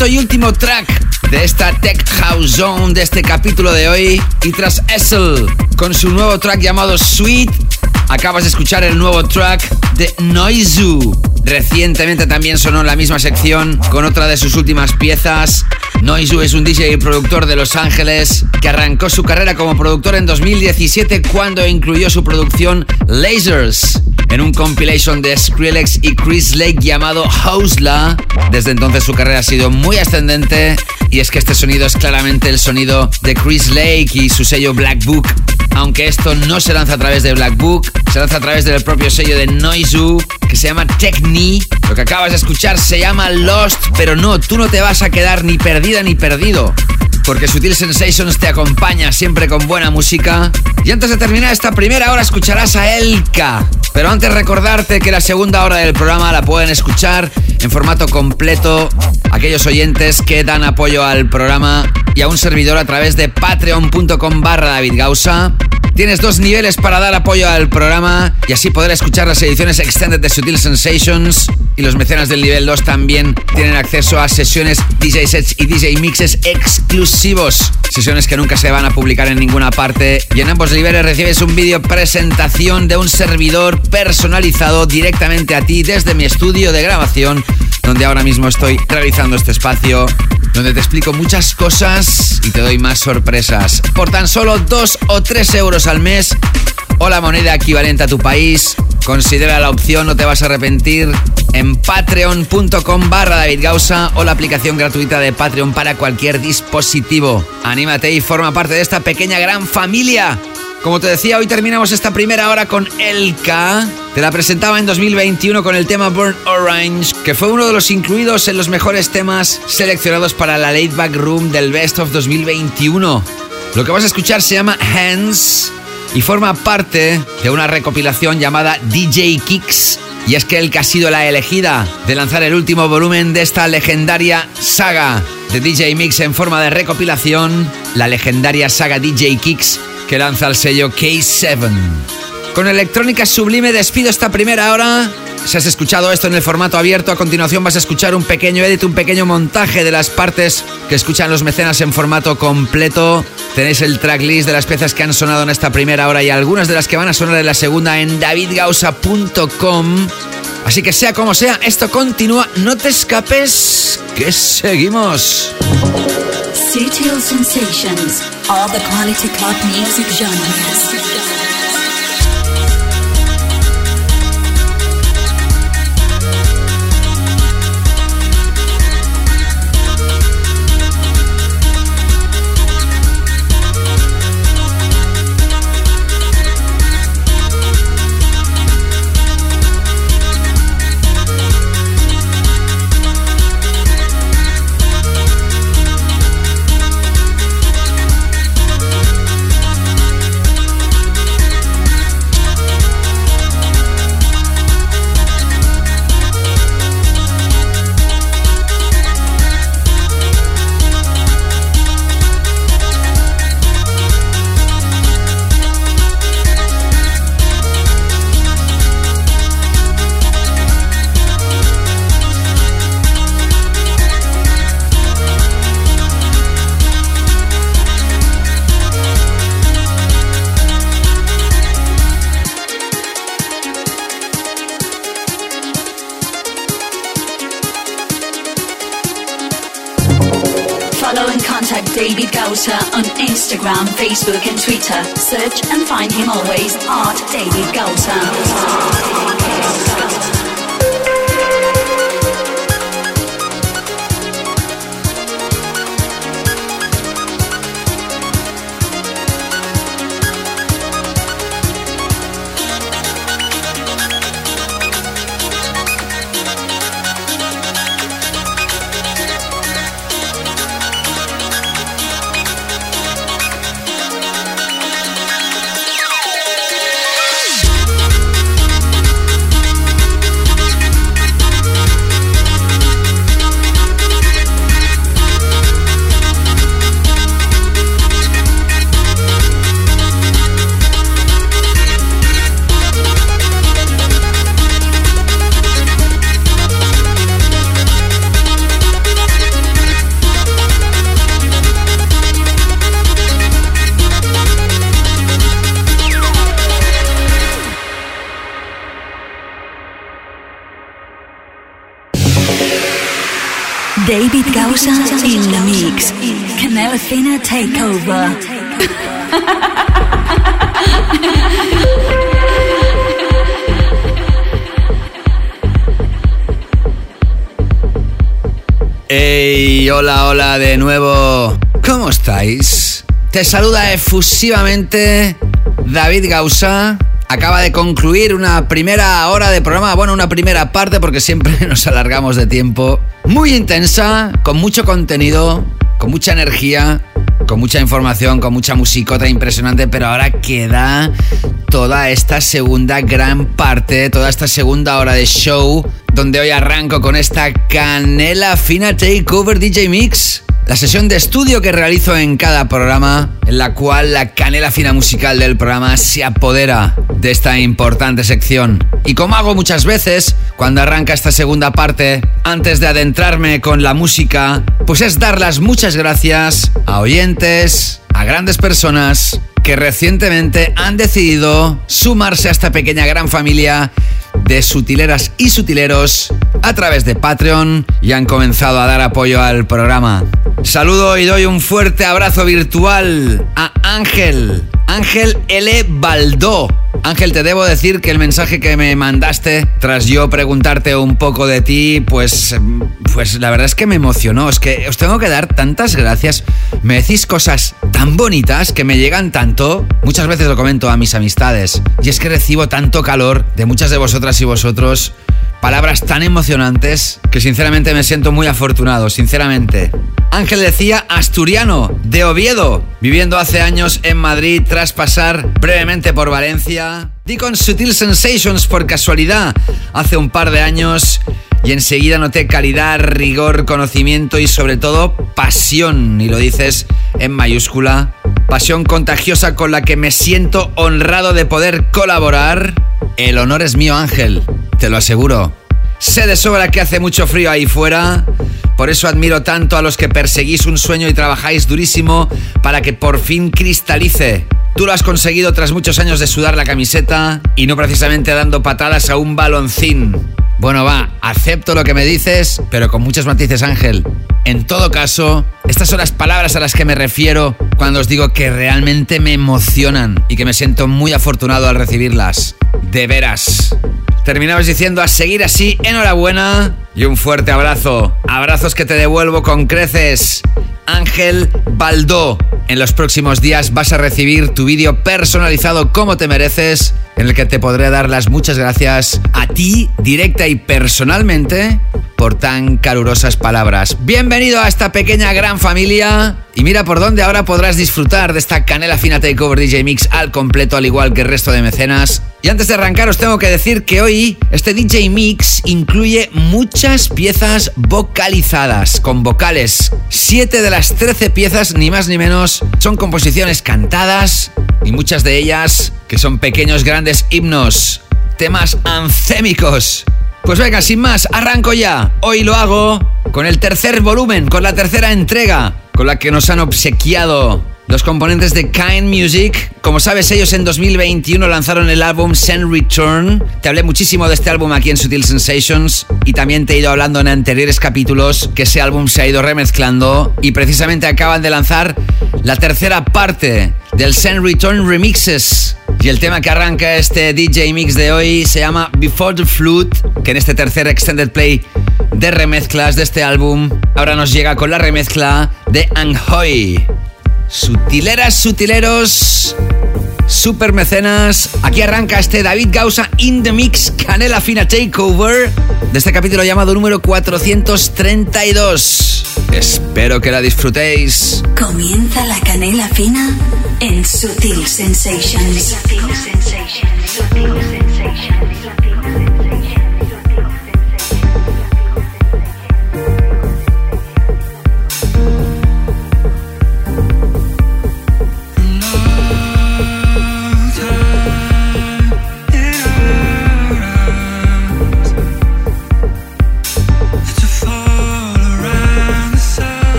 S2: Quinto y último track de esta Tech House Zone de este capítulo de hoy. Y tras Essel, con su nuevo track llamado Sweet, acabas de escuchar el nuevo track de Noizu. Recientemente también sonó en la misma sección con otra de sus últimas piezas. Noizu es un DJ y productor de Los Ángeles que arrancó su carrera como productor en 2017 cuando incluyó su producción Lasers en un compilation de Skrillex y Chris Lake llamado Housela. Desde entonces su carrera ha sido muy ascendente y es que este sonido es claramente el sonido de Chris Lake y su sello Black Book. Aunque esto no se lanza a través de Black Book, se lanza a través del propio sello de Noizu que se llama Techni. Lo que acabas de escuchar se llama Lost, pero no, tú no te vas a quedar ni perdida ni perdido porque Sutil Sensations te acompaña siempre con buena música. Y antes de terminar esta primera hora escucharás a Elka. Pero antes recordarte que la segunda hora del programa la pueden escuchar en formato completo aquellos oyentes que dan apoyo al programa y a un servidor a través de patreon.com barra David Gausa. Tienes dos niveles para dar apoyo al programa y así poder escuchar las ediciones extended de Sutil Sensations. Y los mecenas del nivel 2 también tienen acceso a sesiones DJ sets y DJ mixes exclusivos. Sesiones que nunca se van a publicar en ninguna parte. Y en ambos niveles recibes un vídeo presentación de un servidor personalizado directamente a ti desde mi estudio de grabación, donde ahora mismo estoy realizando este espacio donde te explico muchas cosas y te doy más sorpresas. Por tan solo 2 o 3 euros al mes o la moneda equivalente a tu país, Considera la opción, no te vas a arrepentir, en patreon.com barra David o la aplicación gratuita de Patreon para cualquier dispositivo. Anímate y forma parte de esta pequeña gran familia. Como te decía, hoy terminamos esta primera hora con Elka. Te la presentaba en 2021 con el tema Burn Orange, que fue uno de los incluidos en los mejores temas seleccionados para la Late Back Room del Best of 2021. Lo que vas a escuchar se llama Hands y forma parte de una recopilación llamada DJ Kicks. Y es que Elka ha sido la elegida de lanzar el último volumen de esta legendaria saga de DJ Mix en forma de recopilación, la legendaria saga DJ Kicks que lanza el sello K7. Con electrónica sublime despido esta primera hora. Si has escuchado esto en el formato abierto, a continuación vas a escuchar un pequeño edit, un pequeño montaje de las partes que escuchan los mecenas en formato completo. Tenéis el tracklist de las piezas que han sonado en esta primera hora y algunas de las que van a sonar en la segunda en davidgausa.com. Así que sea como sea, esto continúa. No te escapes, que seguimos.
S1: Sensations, all the quality club music genres. Facebook, and Twitter. Search and find him always at Fina Takeover.
S2: Hey, hola, hola de nuevo. ¿Cómo estáis? Te saluda efusivamente David Gausa acaba de concluir una primera hora de programa, bueno, una primera parte porque siempre nos alargamos de tiempo. Muy intensa, con mucho contenido, con mucha energía, con mucha información, con mucha musicota impresionante, pero ahora queda toda esta segunda gran parte, toda esta segunda hora de show, donde hoy arranco con esta canela fina takeover DJ Mix la sesión de estudio que realizo en cada programa, en la cual la canela fina musical del programa se apodera de esta importante sección. Y como hago muchas veces, cuando arranca esta segunda parte, antes de adentrarme con la música, pues es dar las muchas gracias a oyentes, a grandes personas que recientemente han decidido sumarse a esta pequeña gran familia de sutileras y sutileros a través de Patreon y han comenzado a dar apoyo al programa. Saludo y doy un fuerte abrazo virtual a Ángel. Ángel L. Baldó. Ángel, te debo decir que el mensaje que me mandaste tras yo preguntarte un poco de ti, pues, pues la verdad es que me emocionó. Es que os tengo que dar tantas gracias. Me decís cosas tan bonitas que me llegan Muchas veces lo comento a mis amistades. Y es que recibo tanto calor de muchas de vosotras y vosotros palabras tan emocionantes que sinceramente me siento muy afortunado, sinceramente. Ángel decía asturiano, de Oviedo, viviendo hace años en Madrid tras pasar brevemente por Valencia. Di con Sutil Sensations por casualidad hace un par de años y enseguida noté calidad, rigor, conocimiento y sobre todo pasión, y lo dices en mayúscula, pasión contagiosa con la que me siento honrado de poder colaborar. El honor es mío, Ángel te lo aseguro. Sé de sobra que hace mucho frío ahí fuera, por eso admiro tanto a los que perseguís un sueño y trabajáis durísimo para que por fin cristalice. Tú lo has conseguido tras muchos años de sudar la camiseta y no precisamente dando patadas a un baloncín. Bueno, va, acepto lo que me dices, pero con muchos matices, Ángel. En todo caso, estas son las palabras a las que me refiero cuando os digo que realmente me emocionan y que me siento muy afortunado al recibirlas. De veras. Terminabas diciendo a seguir así, enhorabuena y un fuerte abrazo. Abrazos que te devuelvo con creces. Ángel Baldó. En los próximos días vas a recibir tu vídeo personalizado como te mereces, en el que te podré dar las muchas gracias a ti, directa y personalmente, por tan calurosas palabras. Bienvenido a esta pequeña gran familia. Y mira por dónde ahora podrás disfrutar de esta canela fina Takeover DJ Mix al completo, al igual que el resto de mecenas. Y antes de arrancar, os tengo que decir que hoy este DJ Mix incluye muchas piezas vocalizadas, con vocales. Siete de las 13 piezas, ni más ni menos, son composiciones cantadas y muchas de ellas que son pequeños grandes himnos, temas ancémicos pues venga, sin más, arranco ya. Hoy lo hago con el tercer volumen, con la tercera entrega, con la que nos han obsequiado los componentes de Kind Music. Como sabes, ellos en 2021 lanzaron el álbum Send Return. Te hablé muchísimo de este álbum aquí en Sutil Sensations y también te he ido hablando en anteriores capítulos que ese álbum se ha ido remezclando y precisamente acaban de lanzar la tercera parte del Send Return Remixes y el tema que arranca este DJ Mix de hoy se llama Before the Flute, que en este tercer extended play de remezclas de este álbum, ahora nos llega con la remezcla de Anhoy. Sutileras, sutileros, super mecenas. Aquí arranca este David Gausa in the Mix Canela Fina Takeover de este capítulo llamado número 432. Espero que la disfrutéis.
S1: Comienza la canela fina en Sutil Sensations.
S6: Hitters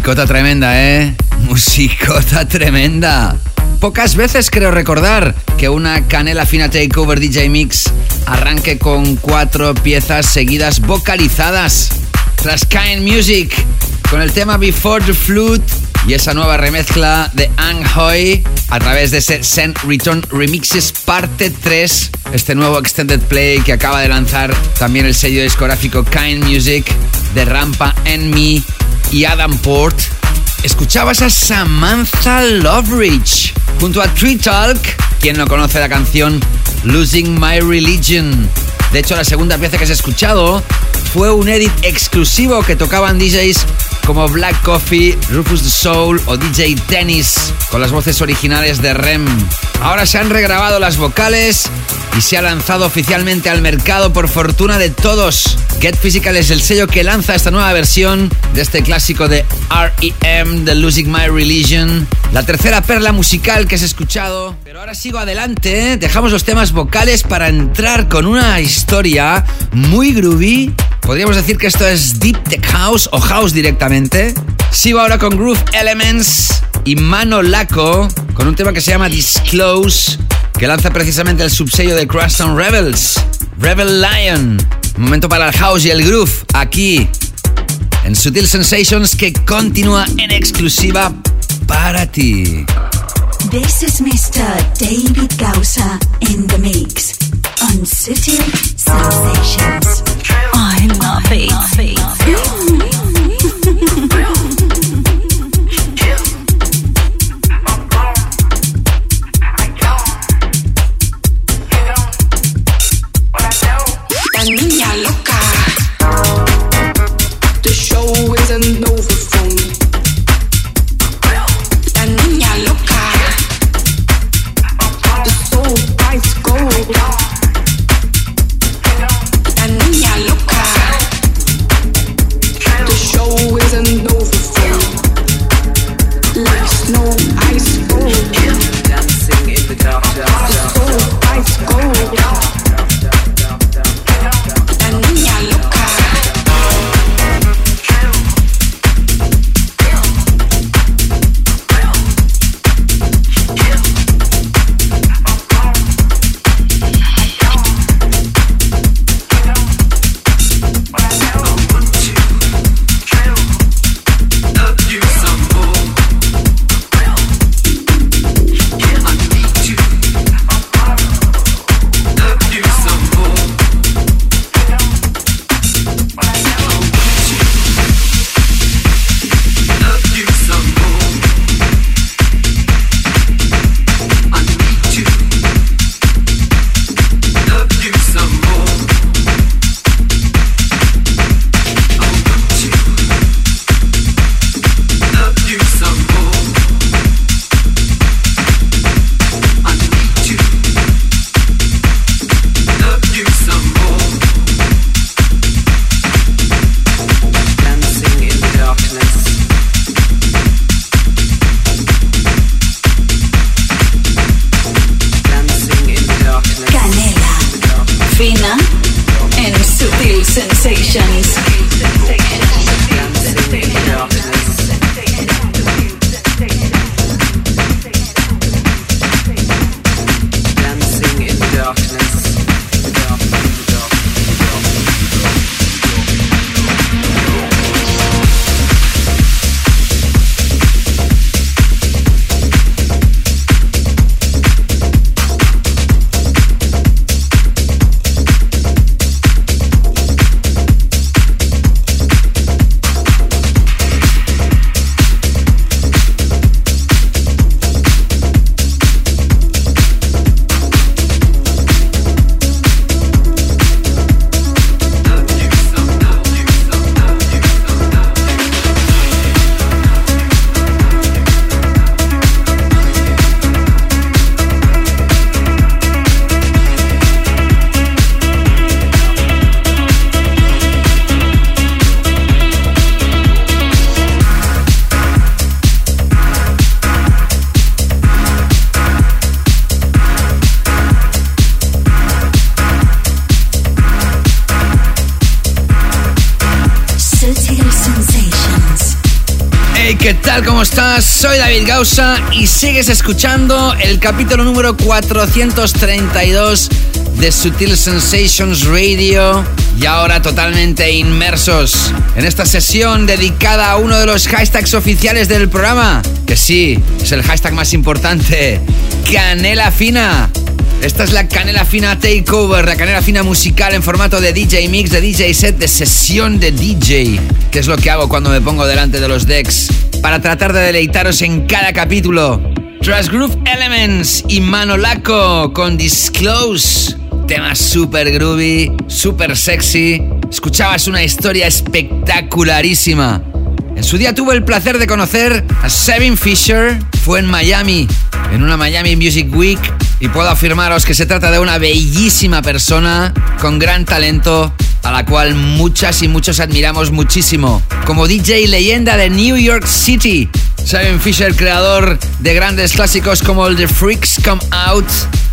S2: Musicota tremenda, ¿eh? Musicota tremenda. Pocas veces creo recordar que una canela fina takeover DJ Mix arranque con cuatro piezas seguidas vocalizadas. Tras Kind Music, con el tema Before the Flute y esa nueva remezcla de Ang Hoi a través de ese Send Return Remixes parte 3, este nuevo extended play que acaba de lanzar también el sello discográfico Kind Music de Rampa and Me y Adam Port, escuchabas a Samantha Loveridge junto a Tree Talk, quien no conoce la canción Losing My Religion. De hecho, la segunda pieza que has escuchado fue un edit exclusivo que tocaban DJs como Black Coffee, Rufus the Soul o DJ Dennis con las voces originales de Rem. Ahora se han regrabado las vocales y se ha lanzado oficialmente al mercado por fortuna de todos. Get Physical es el sello que lanza esta nueva versión de este clásico de REM, The Losing My Religion. La tercera perla musical que has escuchado. Pero ahora sigo adelante, dejamos los temas vocales para entrar con una historia muy groovy. Podríamos decir que esto es Deep Tech House o House directamente. Sigo ahora con Groove Elements y Mano Laco con un tema que se llama Disclose que lanza precisamente el subsello de Crashton Rebels, Rebel Lion. Momento para el house y el groove aquí en Sutil Sensations que continúa en exclusiva para ti.
S1: This is Mr. David Gausa in the mix on Sutil Sensations. I love it.
S2: Soy David Gausa y sigues escuchando el capítulo número 432 de Sutil Sensations Radio y ahora totalmente inmersos en esta sesión dedicada a uno de los hashtags oficiales del programa, que sí, es el hashtag más importante, Canela Fina. Esta es la Canela Fina Takeover, la Canela Fina musical en formato de DJ Mix, de DJ set, de sesión de DJ, que es lo que hago cuando me pongo delante de los decks, para tratar de deleitaros en cada capítulo. Trust Groove Elements y Manolaco con Disclose, tema super groovy, super sexy. Escuchabas una historia espectacularísima. En su día tuve el placer de conocer a Sevin Fisher, fue en Miami, en una Miami Music Week y puedo afirmaros que se trata de una bellísima persona con gran talento a la cual muchas y muchos admiramos muchísimo. Como DJ leyenda de New York City, Simon Fisher, creador de grandes clásicos como el The Freaks Come Out,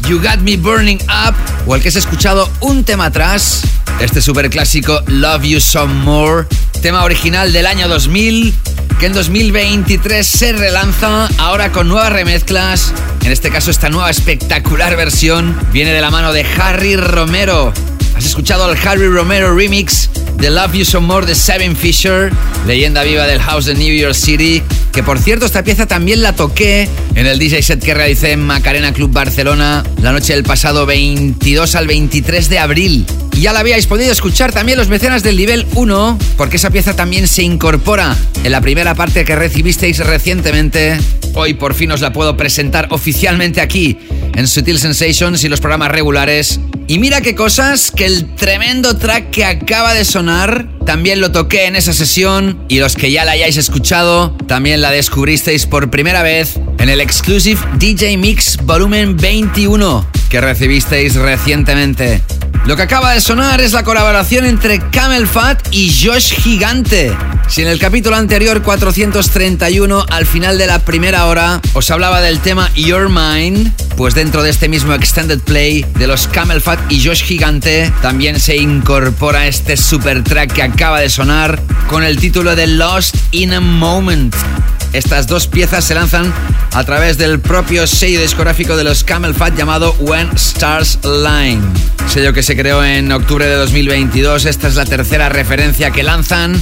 S2: You Got Me Burning Up o el que has escuchado un tema atrás, este super clásico Love You Some More, tema original del año 2000 que en 2023 se relanza ahora con nuevas remezclas. En este caso esta nueva espectacular versión viene de la mano de Harry Romero. Has escuchado el Harry Romero remix de Love You Some More de Seven Fisher, leyenda viva del house de New York City, que por cierto esta pieza también la toqué en el DJ set que realicé en Macarena Club Barcelona la noche del pasado 22 al 23 de abril. Y ya la habíais podido escuchar también los mecenas del nivel 1, porque esa pieza también se incorpora en la primera parte que recibisteis recientemente. Hoy por fin os la puedo presentar oficialmente aquí en Sutil Sensations y los programas regulares. Y mira qué cosas, que el tremendo track que acaba de sonar también lo toqué en esa sesión y los que ya la hayáis escuchado también la descubristeis por primera vez en el Exclusive DJ Mix Volumen 21 que recibisteis recientemente. Lo que acaba de sonar es la colaboración entre Camel Fat y Josh Gigante. Si en el capítulo anterior 431, al final de la primera hora, os hablaba del tema Your Mind, pues dentro de este mismo extended play de los Camel Fat y Josh Gigante, también se incorpora este super track que acaba de sonar con el título de Lost in a Moment. Estas dos piezas se lanzan a través del propio sello discográfico de los Camel Fat llamado When Stars Line. Sello que se creó en octubre de 2022. Esta es la tercera referencia que lanzan.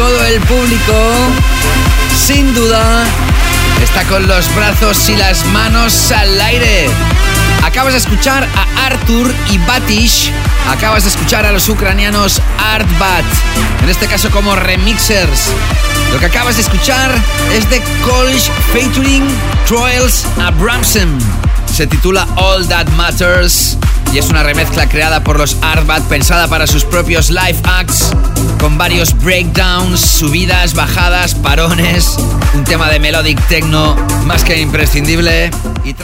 S1: todo el público, sin duda,
S2: está con los brazos y las manos al aire. Acabas de escuchar a Arthur y Batish. Acabas de escuchar a los ucranianos Artbat, en este caso como remixers. Lo que acabas de escuchar es de College featuring Troils Abramson. Se titula All That Matters y es una remezcla creada por los Artbat pensada para sus propios live acts con varios breakdowns, subidas, bajadas, parones, un tema de melodic techno más que imprescindible y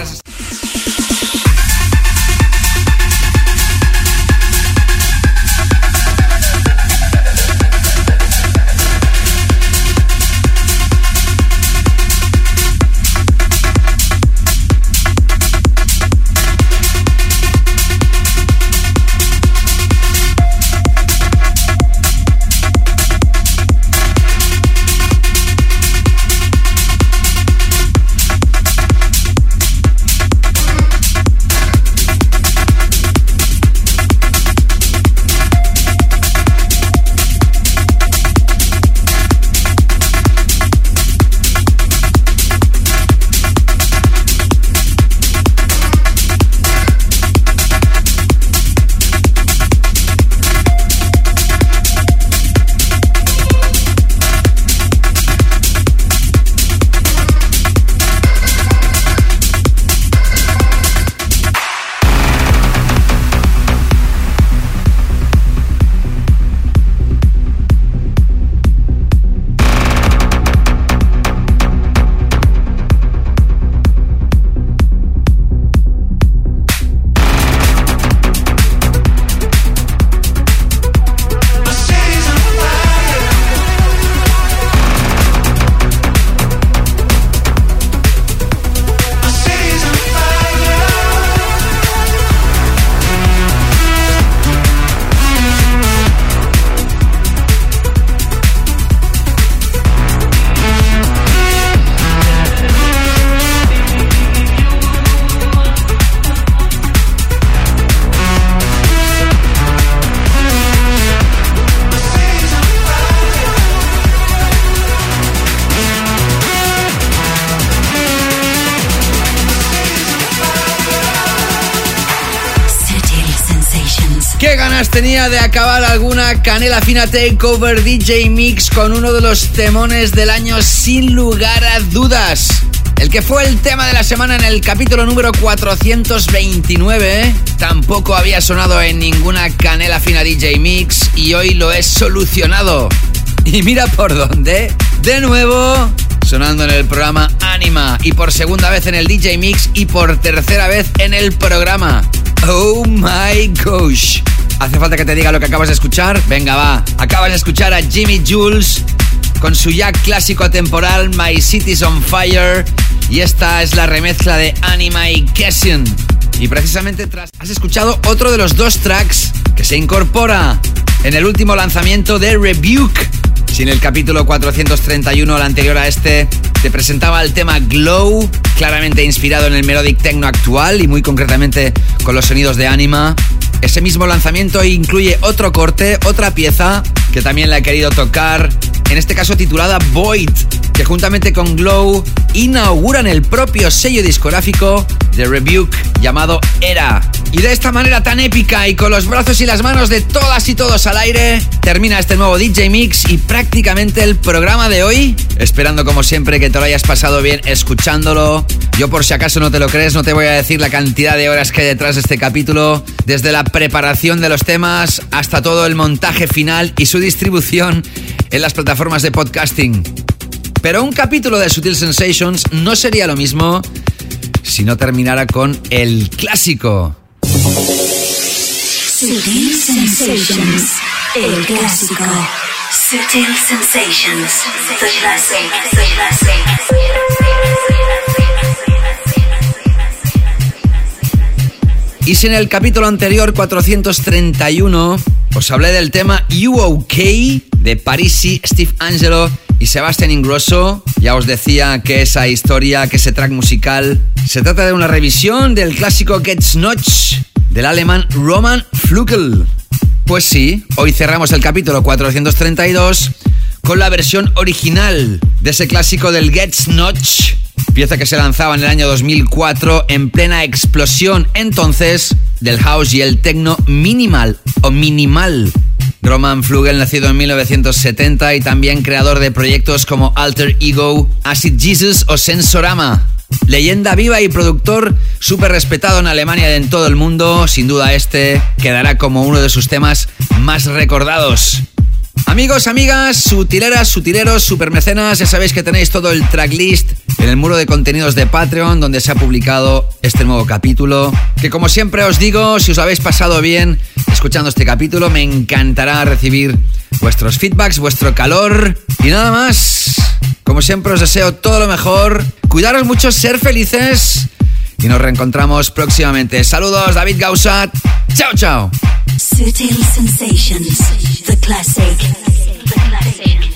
S2: canela fina takeover DJ Mix con uno de los temones del año sin lugar a dudas. El que fue el tema de la semana en el capítulo número 429 tampoco había sonado en ninguna canela fina DJ Mix y hoy lo he solucionado. Y mira por dónde. De nuevo, sonando en el programa Anima y por segunda vez en el DJ Mix y por tercera vez en el programa. Oh my gosh. ¿Hace falta que te diga lo que acabas de escuchar? Venga, va. Acabas de escuchar a Jimmy Jules con su ya clásico atemporal My City's on Fire. Y esta es la remezcla de Anima y Kessin. Y precisamente tras has escuchado otro de los dos tracks que se incorpora en el último lanzamiento de Rebuke. Si en el capítulo 431, el anterior a este, te presentaba el tema Glow, claramente inspirado en el melodic techno actual y muy concretamente con los sonidos de Anima. Ese mismo lanzamiento incluye otro corte, otra pieza que también la he querido tocar, en este caso titulada Void, que juntamente con Glow inauguran el propio sello discográfico de Rebuke llamado Era. Y de esta manera tan épica y con los brazos y las manos de todas y todos al aire, termina este nuevo DJ Mix y prácticamente el programa de hoy. Esperando como siempre que te lo hayas pasado bien escuchándolo. Yo por si acaso no te lo crees, no te voy a decir la cantidad de horas que hay detrás de este capítulo, desde la preparación de los temas hasta todo el montaje final y su distribución en las plataformas de podcasting. Pero un capítulo de Sutil Sensations no sería lo mismo si no terminara con el clásico.
S1: Sutil Sensations, el clásico. Sutil Sensations, the classic, the
S2: Y si en el capítulo anterior 431 os hablé del tema You OK de Parisi, Steve Angelo y Sebastian Ingrosso, ya os decía que esa historia, que ese track musical, se trata de una revisión del clásico Get Notch del alemán Roman Flugel. Pues sí, hoy cerramos el capítulo 432 con la versión original de ese clásico del Get Notch pieza que se lanzaba en el año 2004 en plena explosión entonces del house y el techno minimal o minimal. Roman Flugel, nacido en 1970 y también creador de proyectos como Alter Ego, Acid Jesus o Sensorama. Leyenda viva y productor súper respetado en Alemania y en todo el mundo, sin duda este quedará como uno de sus temas más recordados. Amigos, amigas, sutileras, sutileros, supermecenas, ya sabéis que tenéis todo el tracklist en el muro de contenidos de Patreon donde se ha publicado este nuevo capítulo. Que como siempre os digo, si os habéis pasado bien escuchando este capítulo, me encantará recibir vuestros feedbacks, vuestro calor y nada más. Como siempre os deseo todo lo mejor, cuidaros mucho, ser felices y nos reencontramos próximamente. Saludos, David Gausat. Chao, chao.
S1: Sutil Sensations, the classic. The classic.